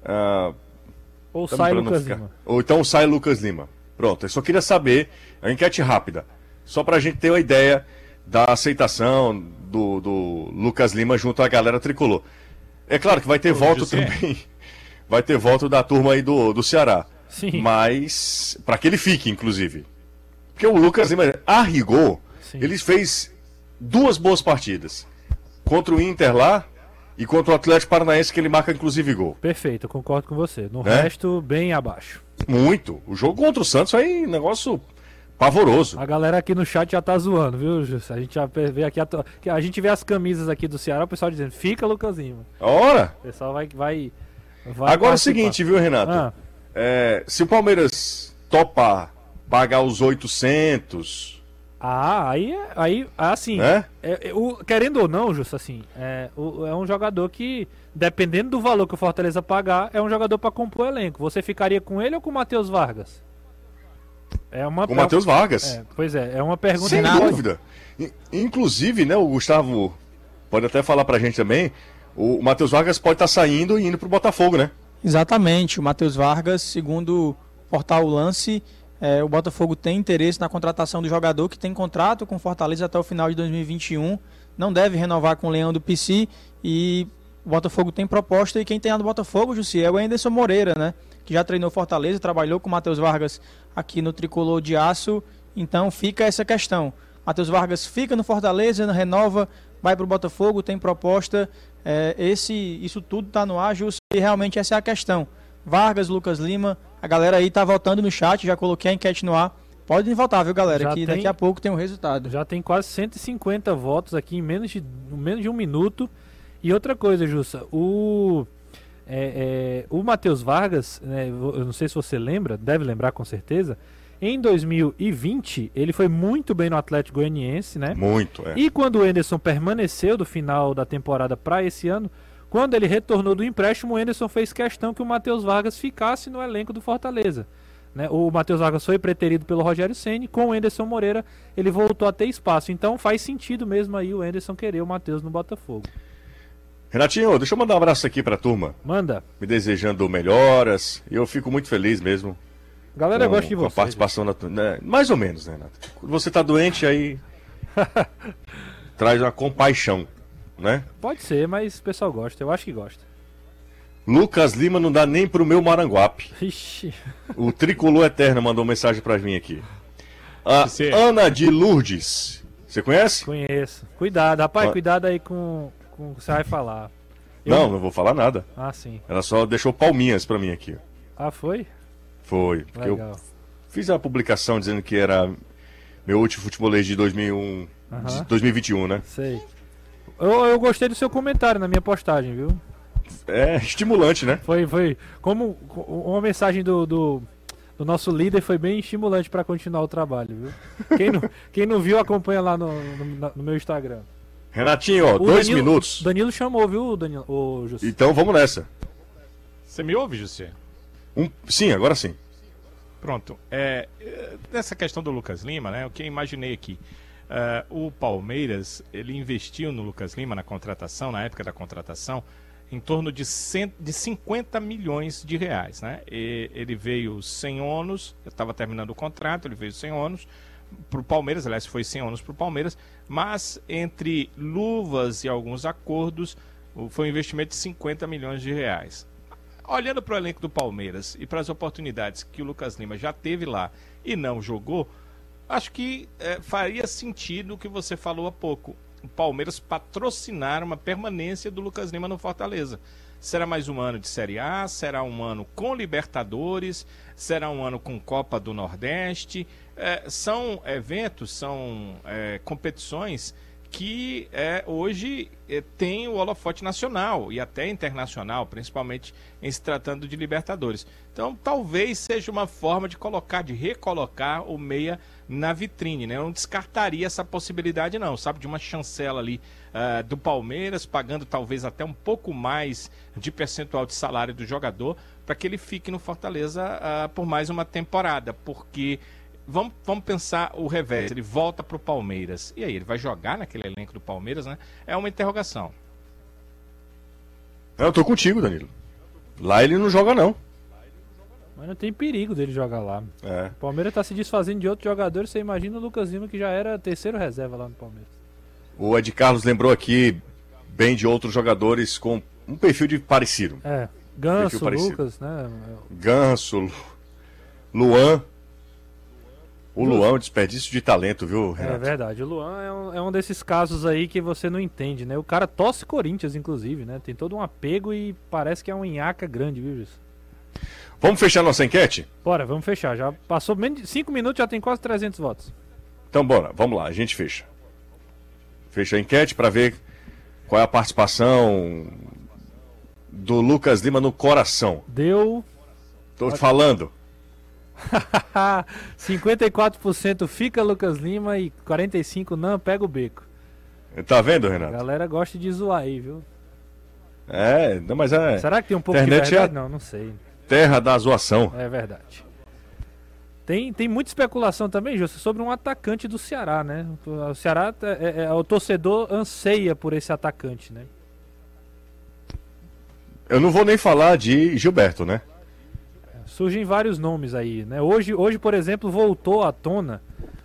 Uh, ou sai Lucas ficar... Lima.
Ou então sai Lucas Lima. Pronto, eu só queria saber, é uma enquete rápida, só pra gente ter uma ideia da aceitação do, do Lucas Lima junto à galera tricolor. É claro que vai ter voto também. Vai ter voto da turma aí do, do Ceará.
Sim.
Mas. para que ele fique, inclusive. Porque o Lucas Lima, a rigor, Sim. ele fez duas boas partidas. Contra o Inter lá e contra o Atlético Paranaense, que ele marca inclusive gol.
Perfeito, eu concordo com você. No né? resto, bem abaixo.
Muito. O jogo contra o Santos aí, negócio pavoroso.
A galera aqui no chat já tá zoando, viu, Jus? A gente já vê aqui a, a gente vê as camisas aqui do Ceará, o pessoal dizendo, fica Lucasinho.
Ora!
O pessoal vai vai, vai
Agora é o seguinte, viu, Renato? Ah. É, se o Palmeiras topar pagar os 800,
ah, aí, aí assim,
é?
É, é, o, querendo ou não, Justo, assim, é, o, é um jogador que, dependendo do valor que o Fortaleza pagar, é um jogador para compor o elenco. Você ficaria com ele ou com o Matheus Vargas? É uma
com o Matheus Vargas.
É, pois é, é uma pergunta.
Sem dúvida. Inclusive, né, o Gustavo pode até falar pra gente também. o Matheus Vargas pode estar saindo e indo pro Botafogo, né?
Exatamente. O Matheus Vargas, segundo o portal Lance, é, o Botafogo tem interesse na contratação do jogador que tem contrato com Fortaleza até o final de 2021. Não deve renovar com o Leão do PC e o Botafogo tem proposta e quem tem lá no Botafogo, Jussi, é o Anderson Moreira, né? Que já treinou Fortaleza, trabalhou com o Matheus Vargas aqui no Tricolor de Aço. Então fica essa questão. Matheus Vargas fica no Fortaleza, renova, vai para o Botafogo, tem proposta. É, esse, isso tudo está no ar, e realmente essa é a questão. Vargas, Lucas Lima, a galera aí tá votando no chat, já coloquei a enquete no ar. Podem votar, viu, galera?
Já
que
tem-
daqui a pouco tem o resultado.
Já tem quase 150 votos aqui em menos de, menos de um minuto. E outra coisa, Jussa, o, é, é, o Matheus Vargas, né, eu não sei se você lembra, deve lembrar com certeza, em 2020 ele foi muito bem no Atlético Goianiense, né?
Muito, é.
E quando o Enderson permaneceu do final da temporada para esse ano, quando ele retornou do empréstimo, o Enderson fez questão que o Matheus Vargas ficasse no elenco do Fortaleza. né? O Matheus Vargas foi preterido pelo Rogério Ceni, com o Enderson Moreira ele voltou a ter espaço. Então faz sentido mesmo aí o Enderson querer o Matheus no Botafogo.
Renatinho, deixa eu mandar um abraço aqui pra turma,
Manda.
me desejando melhoras. Eu fico muito feliz mesmo.
A galera
com,
gosta de
com a
você.
participação da né? Mais ou menos, né, Renato? Quando você tá doente, aí. traz uma compaixão, né?
Pode ser, mas o pessoal gosta. Eu acho que gosta.
Lucas Lima não dá nem pro meu Maranguape.
Ixi.
O Tricolor Eterno mandou mensagem pra mim aqui. A
Você-
Ana de Lourdes. Você conhece?
Conheço. Cuidado, rapaz,
Ó.
cuidado aí com, com o que você vai falar. Eu-
Não, não vou falar nada.
Ah, sim.
Ela só deixou palminhas pra mim aqui.
Ah, foi?
Foi. Porque eu
Legal.
fiz a publicação dizendo que era meu último futebolês de 2001, de
Aham.
2021, né?
Sei. Eu, eu gostei do seu comentário na minha postagem, viu?
É estimulante, né?
Foi, foi. Como co- uma mensagem do, do, do nosso líder foi bem estimulante para continuar o trabalho, viu? Quem não, quem não viu, acompanha lá no, no, no meu Instagram.
Renatinho, ó,
O
dois
Danilo-
minutos.
Danilo chamou, viu, Danilo? Ô, José?
Então vamos nessa.
Você me ouve, José?
Um... Sim, agora sim.
Pronto. É, é, nessa questão do Lucas Lima, né? O que eu imaginei aqui. é, o Palmeiras, ele investiu no Lucas Lima na contratação, na época da contratação, em torno de, cento, de 50 milhões de reais, né? E ele veio sem ônus, estava terminando o contrato, ele veio sem ônus para o Palmeiras, aliás, foi sem ônus para o Palmeiras, mas entre luvas e alguns acordos, foi um investimento de 50 milhões de reais olhando para o elenco do Palmeiras e para as oportunidades que o Lucas Lima já teve lá e não jogou, acho que eh, faria sentido o que você falou há pouco. O Palmeiras patrocinar uma permanência do Lucas Lima no Fortaleza. Será mais um ano de Série A? Será um ano com Libertadores? Será um ano com Copa do Nordeste? Eh, são eventos, são eh, competições que é, hoje é, tem o holofote nacional e até internacional, principalmente em se tratando de Libertadores. Então, talvez seja uma forma de colocar, de recolocar o meia na vitrine, né? Eu não descartaria essa possibilidade, não, sabe? De uma chancela ali ah, do Palmeiras, pagando talvez até um pouco mais de percentual de salário do jogador, para que ele fique no Fortaleza ah, por mais uma temporada, porque Vamos, vamos pensar o revés. Ele volta para o Palmeiras. E aí, ele vai jogar naquele elenco do Palmeiras, né? É uma interrogação.
Eu tô contigo, Danilo. Lá ele não joga, não.
Mas não tem perigo dele jogar lá.
É.
O Palmeiras tá se desfazendo de outros jogadores. Você imagina o Lucas Lima, que já era terceiro reserva lá no Palmeiras.
O Ed Carlos lembrou aqui bem de outros jogadores com um perfil de parecido.
É. Ganso,
parecido.
Lucas, né?
Ganso, Lu- Luan. O Luan é um desperdício de talento, viu,
É
Renato?
verdade. O Luan é um, é um desses casos aí que você não entende, né? O cara tosse Corinthians, inclusive, né? Tem todo um apego e parece que é um nhaca grande, viu, Gilson?
Vamos fechar nossa enquete?
Bora, vamos fechar. Já passou menos de 5 minutos, já tem quase 300 votos.
Então bora, vamos lá, a gente fecha. Fecha a enquete para ver qual é a participação do Lucas Lima no coração.
Deu
Tô falando.
54% fica Lucas Lima e 45% não, pega o beco.
Tá vendo,
A
Renato?
galera gosta de zoar aí, viu?
É, não, mas é
Será que tem um pouco
Internet
de verdade?
é-
Não, não sei.
terra da zoação.
É verdade. Tem, tem muita especulação também, Júlio, sobre um atacante do Ceará, né? O Ceará, é, é- é- o torcedor anseia por esse atacante, né?
Eu não vou nem falar de Gilberto, né?
Surgem vários nomes aí, né? Hoje, hoje por exemplo, voltou à tona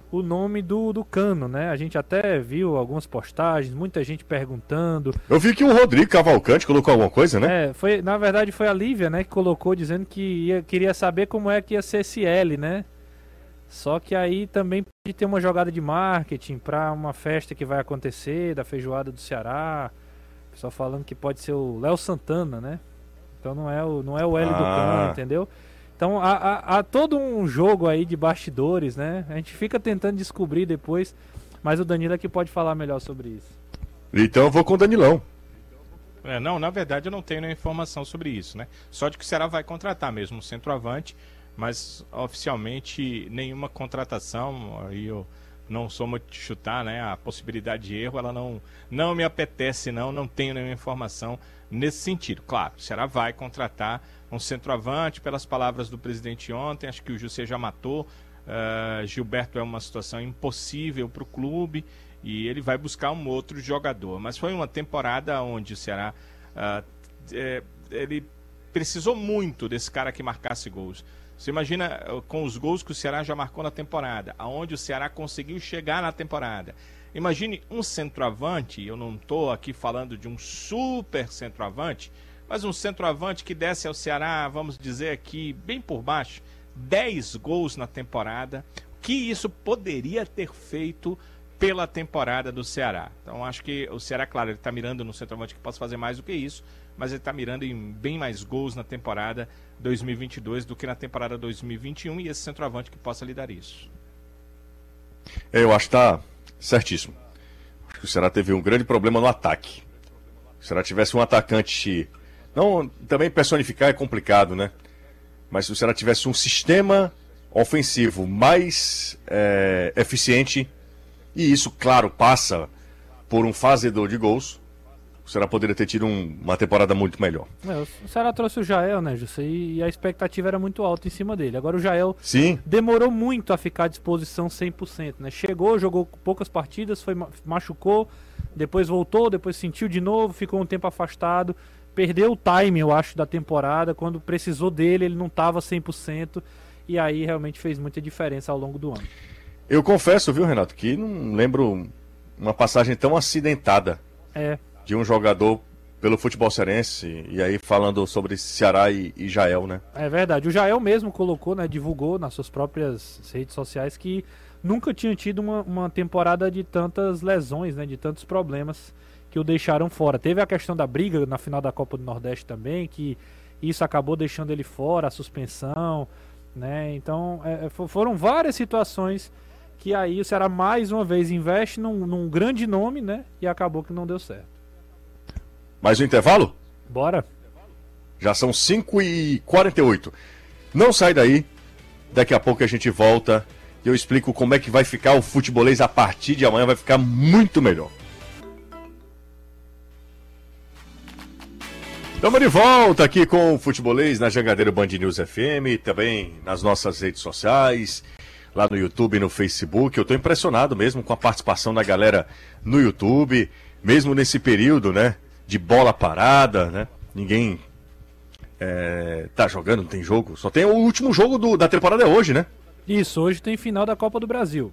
o nome do, do Cano, né? A gente até viu algumas postagens, muita gente perguntando.
Eu vi que o Rodrigo Cavalcante colocou alguma coisa, né?
É, foi, na verdade foi a Lívia, né, que colocou dizendo que ia, queria saber como é que ia ser esse L, né? Só que aí também pode ter uma jogada de marketing para uma festa que vai acontecer da feijoada do Ceará. Só falando que pode ser o Léo Santana, né? Então não é o, não é o L ah. do Cano, entendeu? Então há, há, há, todo um jogo aí de bastidores, né? A gente fica tentando descobrir depois, mas o Danilo é que pode falar melhor sobre isso.
Então eu vou com o Danilão.
É, não, na verdade eu não tenho nenhuma informação sobre isso, né? Só de que o Ceará vai contratar mesmo um centroavante, mas oficialmente nenhuma contratação. Aí eu não sou muito de chutar, né? A possibilidade de erro, ela não, não me apetece, não. Não tenho nenhuma informação nesse sentido. Claro, o Ceará vai contratar um centroavante, pelas palavras do presidente ontem, acho que o José já matou. Uh, Gilberto é uma situação impossível para o clube e ele vai buscar um outro jogador. Mas foi uma temporada onde o Ceará uh, é, ele precisou muito desse cara que marcasse gols. Você imagina com os gols que o Ceará já marcou na temporada, aonde o Ceará conseguiu chegar na temporada. Imagine um centroavante, eu não estou aqui falando de um super centroavante, mas um centroavante que desce ao Ceará, vamos dizer aqui, bem por baixo, 10 gols na temporada, que isso poderia ter feito pela temporada do Ceará. Então acho que o Ceará, claro, ele está mirando no centroavante que possa fazer mais do que isso, mas ele está mirando em bem mais gols na temporada 2022 do que na temporada 2021 e esse centroavante que possa lhe dar isso.
Eu acho que está certíssimo. Acho que o Ceará teve um grande problema no ataque. Se o Ceará tivesse um atacante não, também personificar é complicado, né? Mas se o Ceará tivesse um sistema ofensivo mais é, eficiente, e isso, claro, passa por um fazedor de gols, o Ceará poderia ter tido um, uma temporada muito melhor.
É, o Ceará trouxe o Jael, né, José? E a expectativa era muito alta em cima dele. Agora o Jael
Sim.
demorou muito a ficar à disposição 100%, né? Chegou, jogou poucas partidas, foi machucou, depois voltou, depois sentiu de novo, ficou um tempo afastado perdeu o time, eu acho, da temporada. Quando precisou dele, ele não estava 100%. E aí realmente fez muita diferença ao longo do ano.
Eu confesso, viu, Renato, que não lembro uma passagem tão acidentada
é.
de um jogador pelo futebol cearense. E aí falando sobre Ceará e, e Jael, né?
É verdade. O Jael mesmo colocou, né? Divulgou nas suas próprias redes sociais que nunca tinha tido uma, uma temporada de tantas lesões, né? De tantos problemas que o deixaram fora. Teve a questão da briga na final da Copa do Nordeste também, que isso acabou deixando ele fora, a suspensão, né? Então é, é foram várias situações que aí o Ceará mais uma vez investe num, num grande nome, né? E acabou que não deu certo.
Mais um intervalo?
Bora.
Já são 5 e 48 Não sai daí. Daqui a pouco a gente volta e eu explico como é que vai ficar o futebolês a partir de amanhã. Vai ficar muito melhor. Estamos de volta aqui com o Futebolês na Jangadeiro Band News FM, também nas nossas redes sociais, lá no YouTube e no Facebook. Eu estou impressionado mesmo com a participação da galera no YouTube, mesmo nesse período, né, de bola parada, né? Ninguém é, tá jogando, não tem jogo. Só tem o último jogo do, da temporada é hoje, né?
Isso, hoje tem final da Copa do Brasil.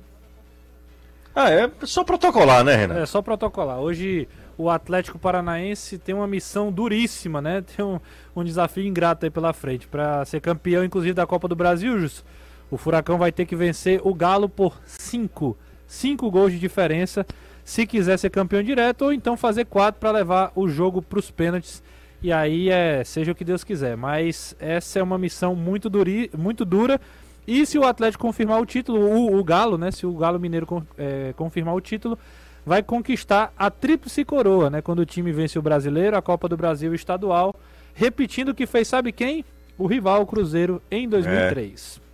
Ah, é só protocolar, né, Renan?
É só protocolar. Hoje o Atlético Paranaense tem uma missão duríssima, né? Tem um, um desafio ingrato aí pela frente. Para ser campeão, inclusive, da Copa do Brasil, Jus, o Furacão vai ter que vencer o Galo por 5. 5 gols de diferença se quiser ser campeão direto, ou então fazer 4 para levar o jogo para os pênaltis. E aí é seja o que Deus quiser. Mas essa é uma missão muito, duri, muito dura. E se o Atlético confirmar o título, o, o Galo, né? Se o Galo Mineiro é, confirmar o título, vai conquistar a tríplice coroa, né? Quando o time vence o brasileiro, a Copa do Brasil estadual, repetindo o que fez, sabe quem? O rival, o Cruzeiro, em 2003. É.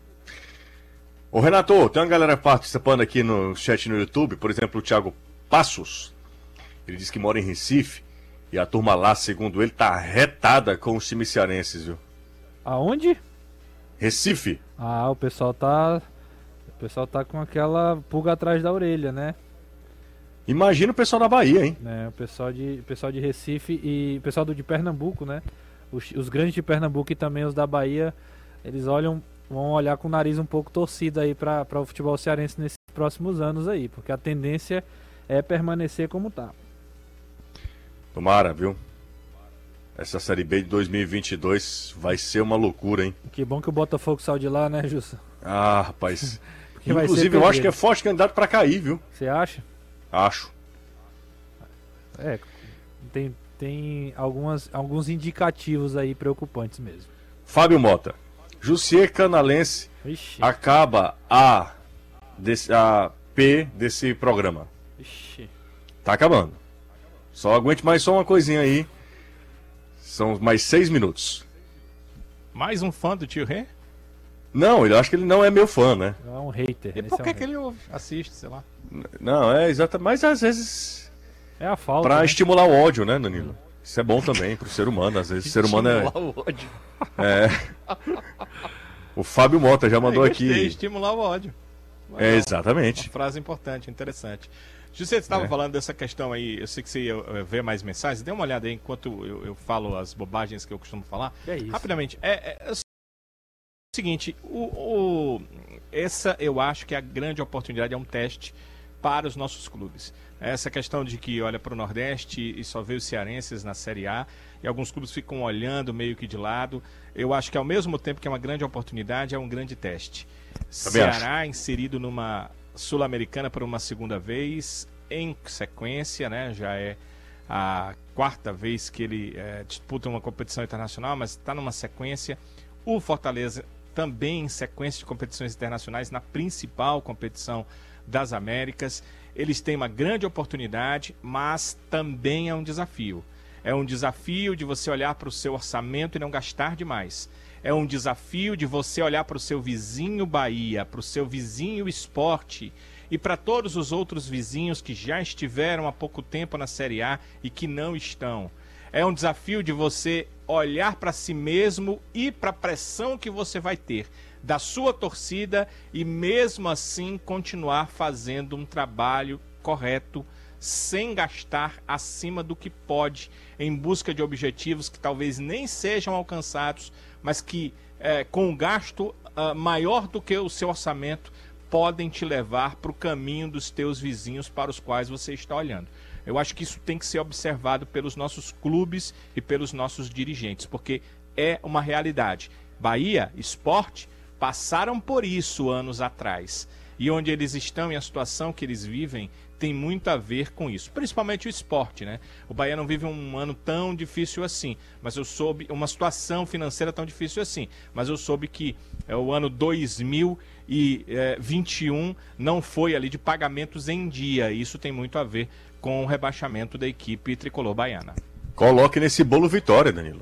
Ô Renato, tem uma galera participando aqui no chat no YouTube, por exemplo, o Thiago Passos. Ele diz que mora em Recife e a turma lá, segundo ele, tá retada com os times cearenses, viu?
Aonde?
Recife.
Ah, o pessoal tá. O pessoal tá com aquela pulga atrás da orelha, né?
Imagina o pessoal da Bahia, hein?
É, o pessoal de, pessoal de Recife e o pessoal do, de Pernambuco, né? os, os grandes de Pernambuco e também os da Bahia, eles olham, vão olhar com o nariz um pouco torcido aí para o futebol cearense nesses próximos anos aí, porque a tendência é permanecer como tá.
Tomara, viu? Essa Série B de 2022 vai ser uma loucura, hein?
Que bom que o Botafogo saiu de lá, né, Jussa?
Ah, rapaz. Inclusive, eu acho que é forte candidato pra cair, viu?
Você acha?
Acho.
É, tem, tem algumas, alguns indicativos aí preocupantes mesmo.
Fábio Mota. Jussier Canalense
Ixi,
acaba a, desse, a P desse programa.
ixi.
Tá acabando. Só aguente mais só uma coisinha aí. São mais seis minutos.
Mais um fã do tio Rê?
Não, eu acho que ele não é meu fã, né?
É um hater.
E por
é um
que, que
hater.
ele ouve? assiste, sei lá?
Não, é exatamente. Mas às vezes.
É a falta.
Pra
né?
estimular o ódio, né, Danilo? Isso é bom também pro ser humano. Às vezes o ser humano é.
Estimular o ódio.
O Fábio Mota já mandou
gostei,
aqui.
Estimular o ódio.
É,
Legal.
exatamente.
Uma frase importante, interessante. José, você estava
É.
falando dessa questão aí, eu sei que você ia eh, ver mais mensagens, dê uma olhada aí enquanto eu, eu falo as bobagens que eu costumo falar.
É isso.
Rapidamente, é, é- é seguinte, o, o- essa eu acho que é a grande oportunidade, é um teste para os nossos clubes. Essa questão de que olha para o Nordeste e só vê os cearenses na Série A, e alguns clubes ficam olhando meio que de lado, eu acho que ao mesmo tempo que é uma grande oportunidade, é um grande teste.
Também acho.
Ceará inserido numa Sul-Americana por uma segunda vez, em sequência, né? Já é a quarta vez que ele eh, disputa uma competição internacional, mas está numa sequência. O Fortaleza também em sequência de competições internacionais na principal competição das Américas. Eles têm uma grande oportunidade, mas também é um desafio. É um desafio de você olhar para o seu orçamento e não gastar demais. É um desafio de você olhar para o seu vizinho Bahia, para o seu vizinho Esporte e para todos os outros vizinhos que já estiveram há pouco tempo na Série A e que não estão. É um desafio de você olhar para si mesmo e para a pressão que você vai ter da sua torcida e mesmo assim continuar fazendo um trabalho correto sem gastar acima do que pode em busca de objetivos que talvez nem sejam alcançados, mas que eh, com um gasto ah, maior do que o seu orçamento podem te levar para o caminho dos teus vizinhos para os quais você está olhando. Eu acho que isso tem que ser observado pelos nossos clubes e pelos nossos dirigentes, porque é uma realidade. Bahia, esporte, passaram por isso anos atrás. E onde eles estão e a situação que eles vivem tem muito a ver com isso, principalmente o esporte, né? O Bahia não vive um ano tão difícil assim, mas eu soube uma situação financeira tão difícil assim, mas eu soube que é, o ano 2021 não foi ali de pagamentos em dia, e isso tem muito a ver com o rebaixamento da equipe tricolor baiana.
Coloque nesse bolo vitória, Danilo.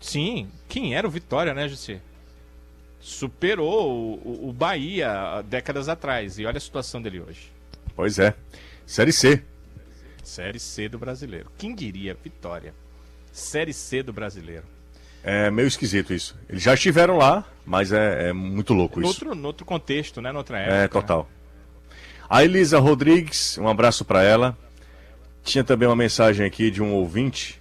Sim, quem era o Vitória, né, Jussi? Superou o, o- Bahia décadas atrás. E olha a situação dele hoje.
Pois é. Série C.
Série C do brasileiro. Quem diria, Vitória? Série C do brasileiro.
É meio esquisito isso. Eles já estiveram lá, mas é, é muito louco
No
isso.
outro, no outro contexto, né? Noutra época.
É, total. A Elisa Rodrigues, um abraço para ela. Tinha também uma mensagem aqui de um ouvinte,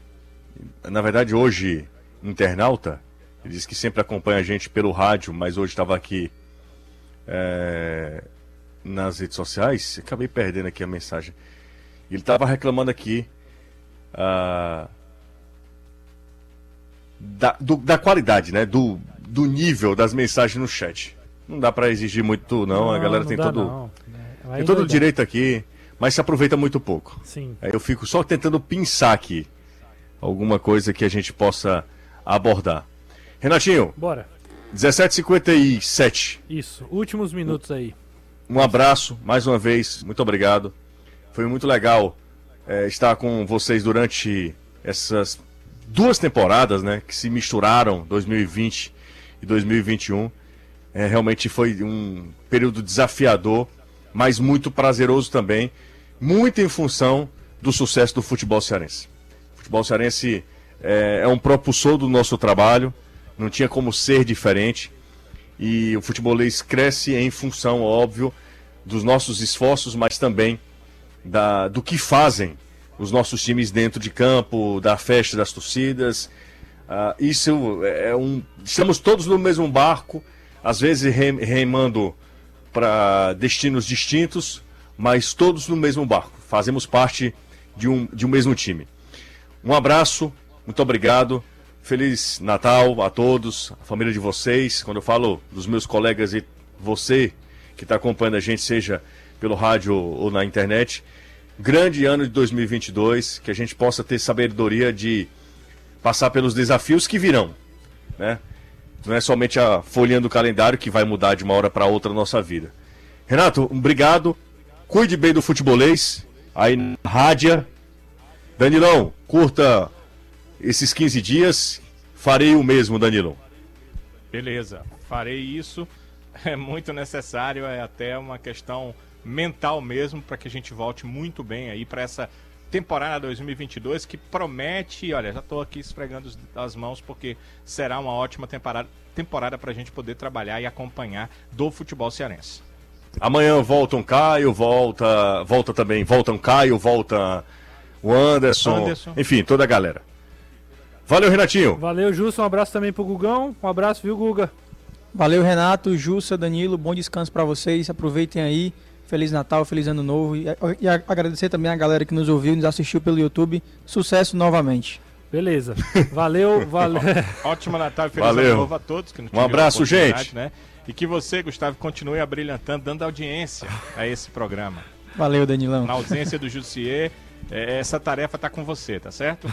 na verdade hoje internauta, ele disse que sempre acompanha a gente pelo rádio, mas hoje estava aqui é, nas redes sociais. Acabei perdendo aqui a mensagem. Ele estava reclamando aqui ah, da, do- da qualidade, né? Do, do nível das mensagens no chat. Não dá para exigir muito, não. a galera tem
dá,
todo,
não. É,
tem todo o direito aqui, mas se aproveita muito pouco.
Sim.
Aí eu fico só tentando pensar aqui alguma coisa que a gente possa abordar. Renatinho,
Bora.
17h57.
Isso. Últimos minutos aí.
Um abraço, mais uma vez, muito obrigado. Foi muito legal é, estar com vocês durante essas duas temporadas, né? Que se misturaram, 2020 e 2021. É, realmente foi um período desafiador, mas muito prazeroso também. Muito em função do sucesso do futebol cearense. O futebol cearense é, é um propulsor do nosso trabalho, não tinha como ser diferente. E o futebolês cresce em função, óbvio, dos nossos esforços, mas também da, do que fazem os nossos times dentro de campo, da festa das torcidas. Uh, isso é um. Estamos todos no mesmo barco, às vezes remando para destinos distintos, mas todos no mesmo barco. Fazemos parte de um, de um mesmo time. Um abraço, muito obrigado. Feliz Natal a todos, a família de vocês. Quando eu falo dos meus colegas e você que está acompanhando a gente, seja pelo rádio ou na internet, grande ano de 2022, que a gente possa ter sabedoria de passar pelos desafios que virão, né? Não é somente a folhinha do calendário que vai mudar de uma hora para outra a nossa vida. Renato, obrigado. Cuide bem do futebolês aí na rádio. Danilão, curta esses 15 dias. Farei o mesmo, Danilão.
Beleza, farei isso. É muito necessário, é até uma questão mental mesmo para que a gente volte muito bem aí para essa temporada 2022 que promete, olha, já estou aqui esfregando as mãos porque será uma ótima temporada temporada para a gente poder trabalhar e acompanhar do futebol cearense.
Amanhã volta um Caio, volta, volta também, volta um Caio, volta o Anderson, Anderson. enfim, toda a galera. Valeu, Renatinho.
Valeu, Jussa, um abraço também pro Gugão. Um abraço, viu, Guga?
Valeu, Renato, Jussa, Danilo, bom descanso para vocês. Aproveitem aí. Feliz Natal, feliz Ano Novo. E, e agradecer também a galera que nos ouviu, nos assistiu pelo YouTube. Sucesso novamente.
Beleza. Valeu, valeu.
Ótimo Natal e feliz valeu. Ano Novo a todos.
Que um abraço, gente.
Né? E que você, Gustavo, continue abrilhantando, dando audiência a esse programa.
Valeu, Danilão.
Na ausência do Jussier, é, essa tarefa tá com você, tá certo?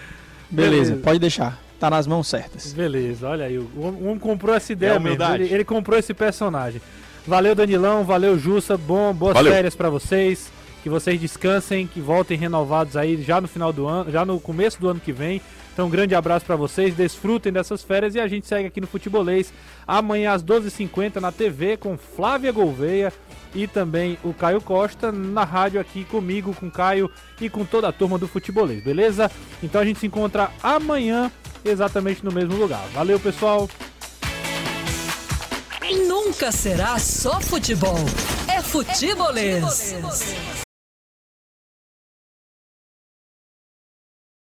Beleza, Beleza, pode deixar. Tá nas mãos certas.
Beleza, olha aí. O homem comprou essa ideia é mesmo. Ele, ele comprou esse personagem. Valeu, Danilão. Valeu, Jussa. Bom, boas valeu. férias para vocês. Que vocês descansem, que voltem renovados aí já no final do ano, já no começo do ano que vem. Então, um grande abraço para vocês, desfrutem dessas férias e a gente segue aqui no Futebolês amanhã às 12h50 na TV com Flávia Gouveia e também o Caio Costa na rádio aqui comigo, com o Caio e com toda a turma do Futebolês, beleza? Então a gente se encontra amanhã exatamente no mesmo lugar. Valeu, pessoal!
Nunca será só futebol. É futebolês.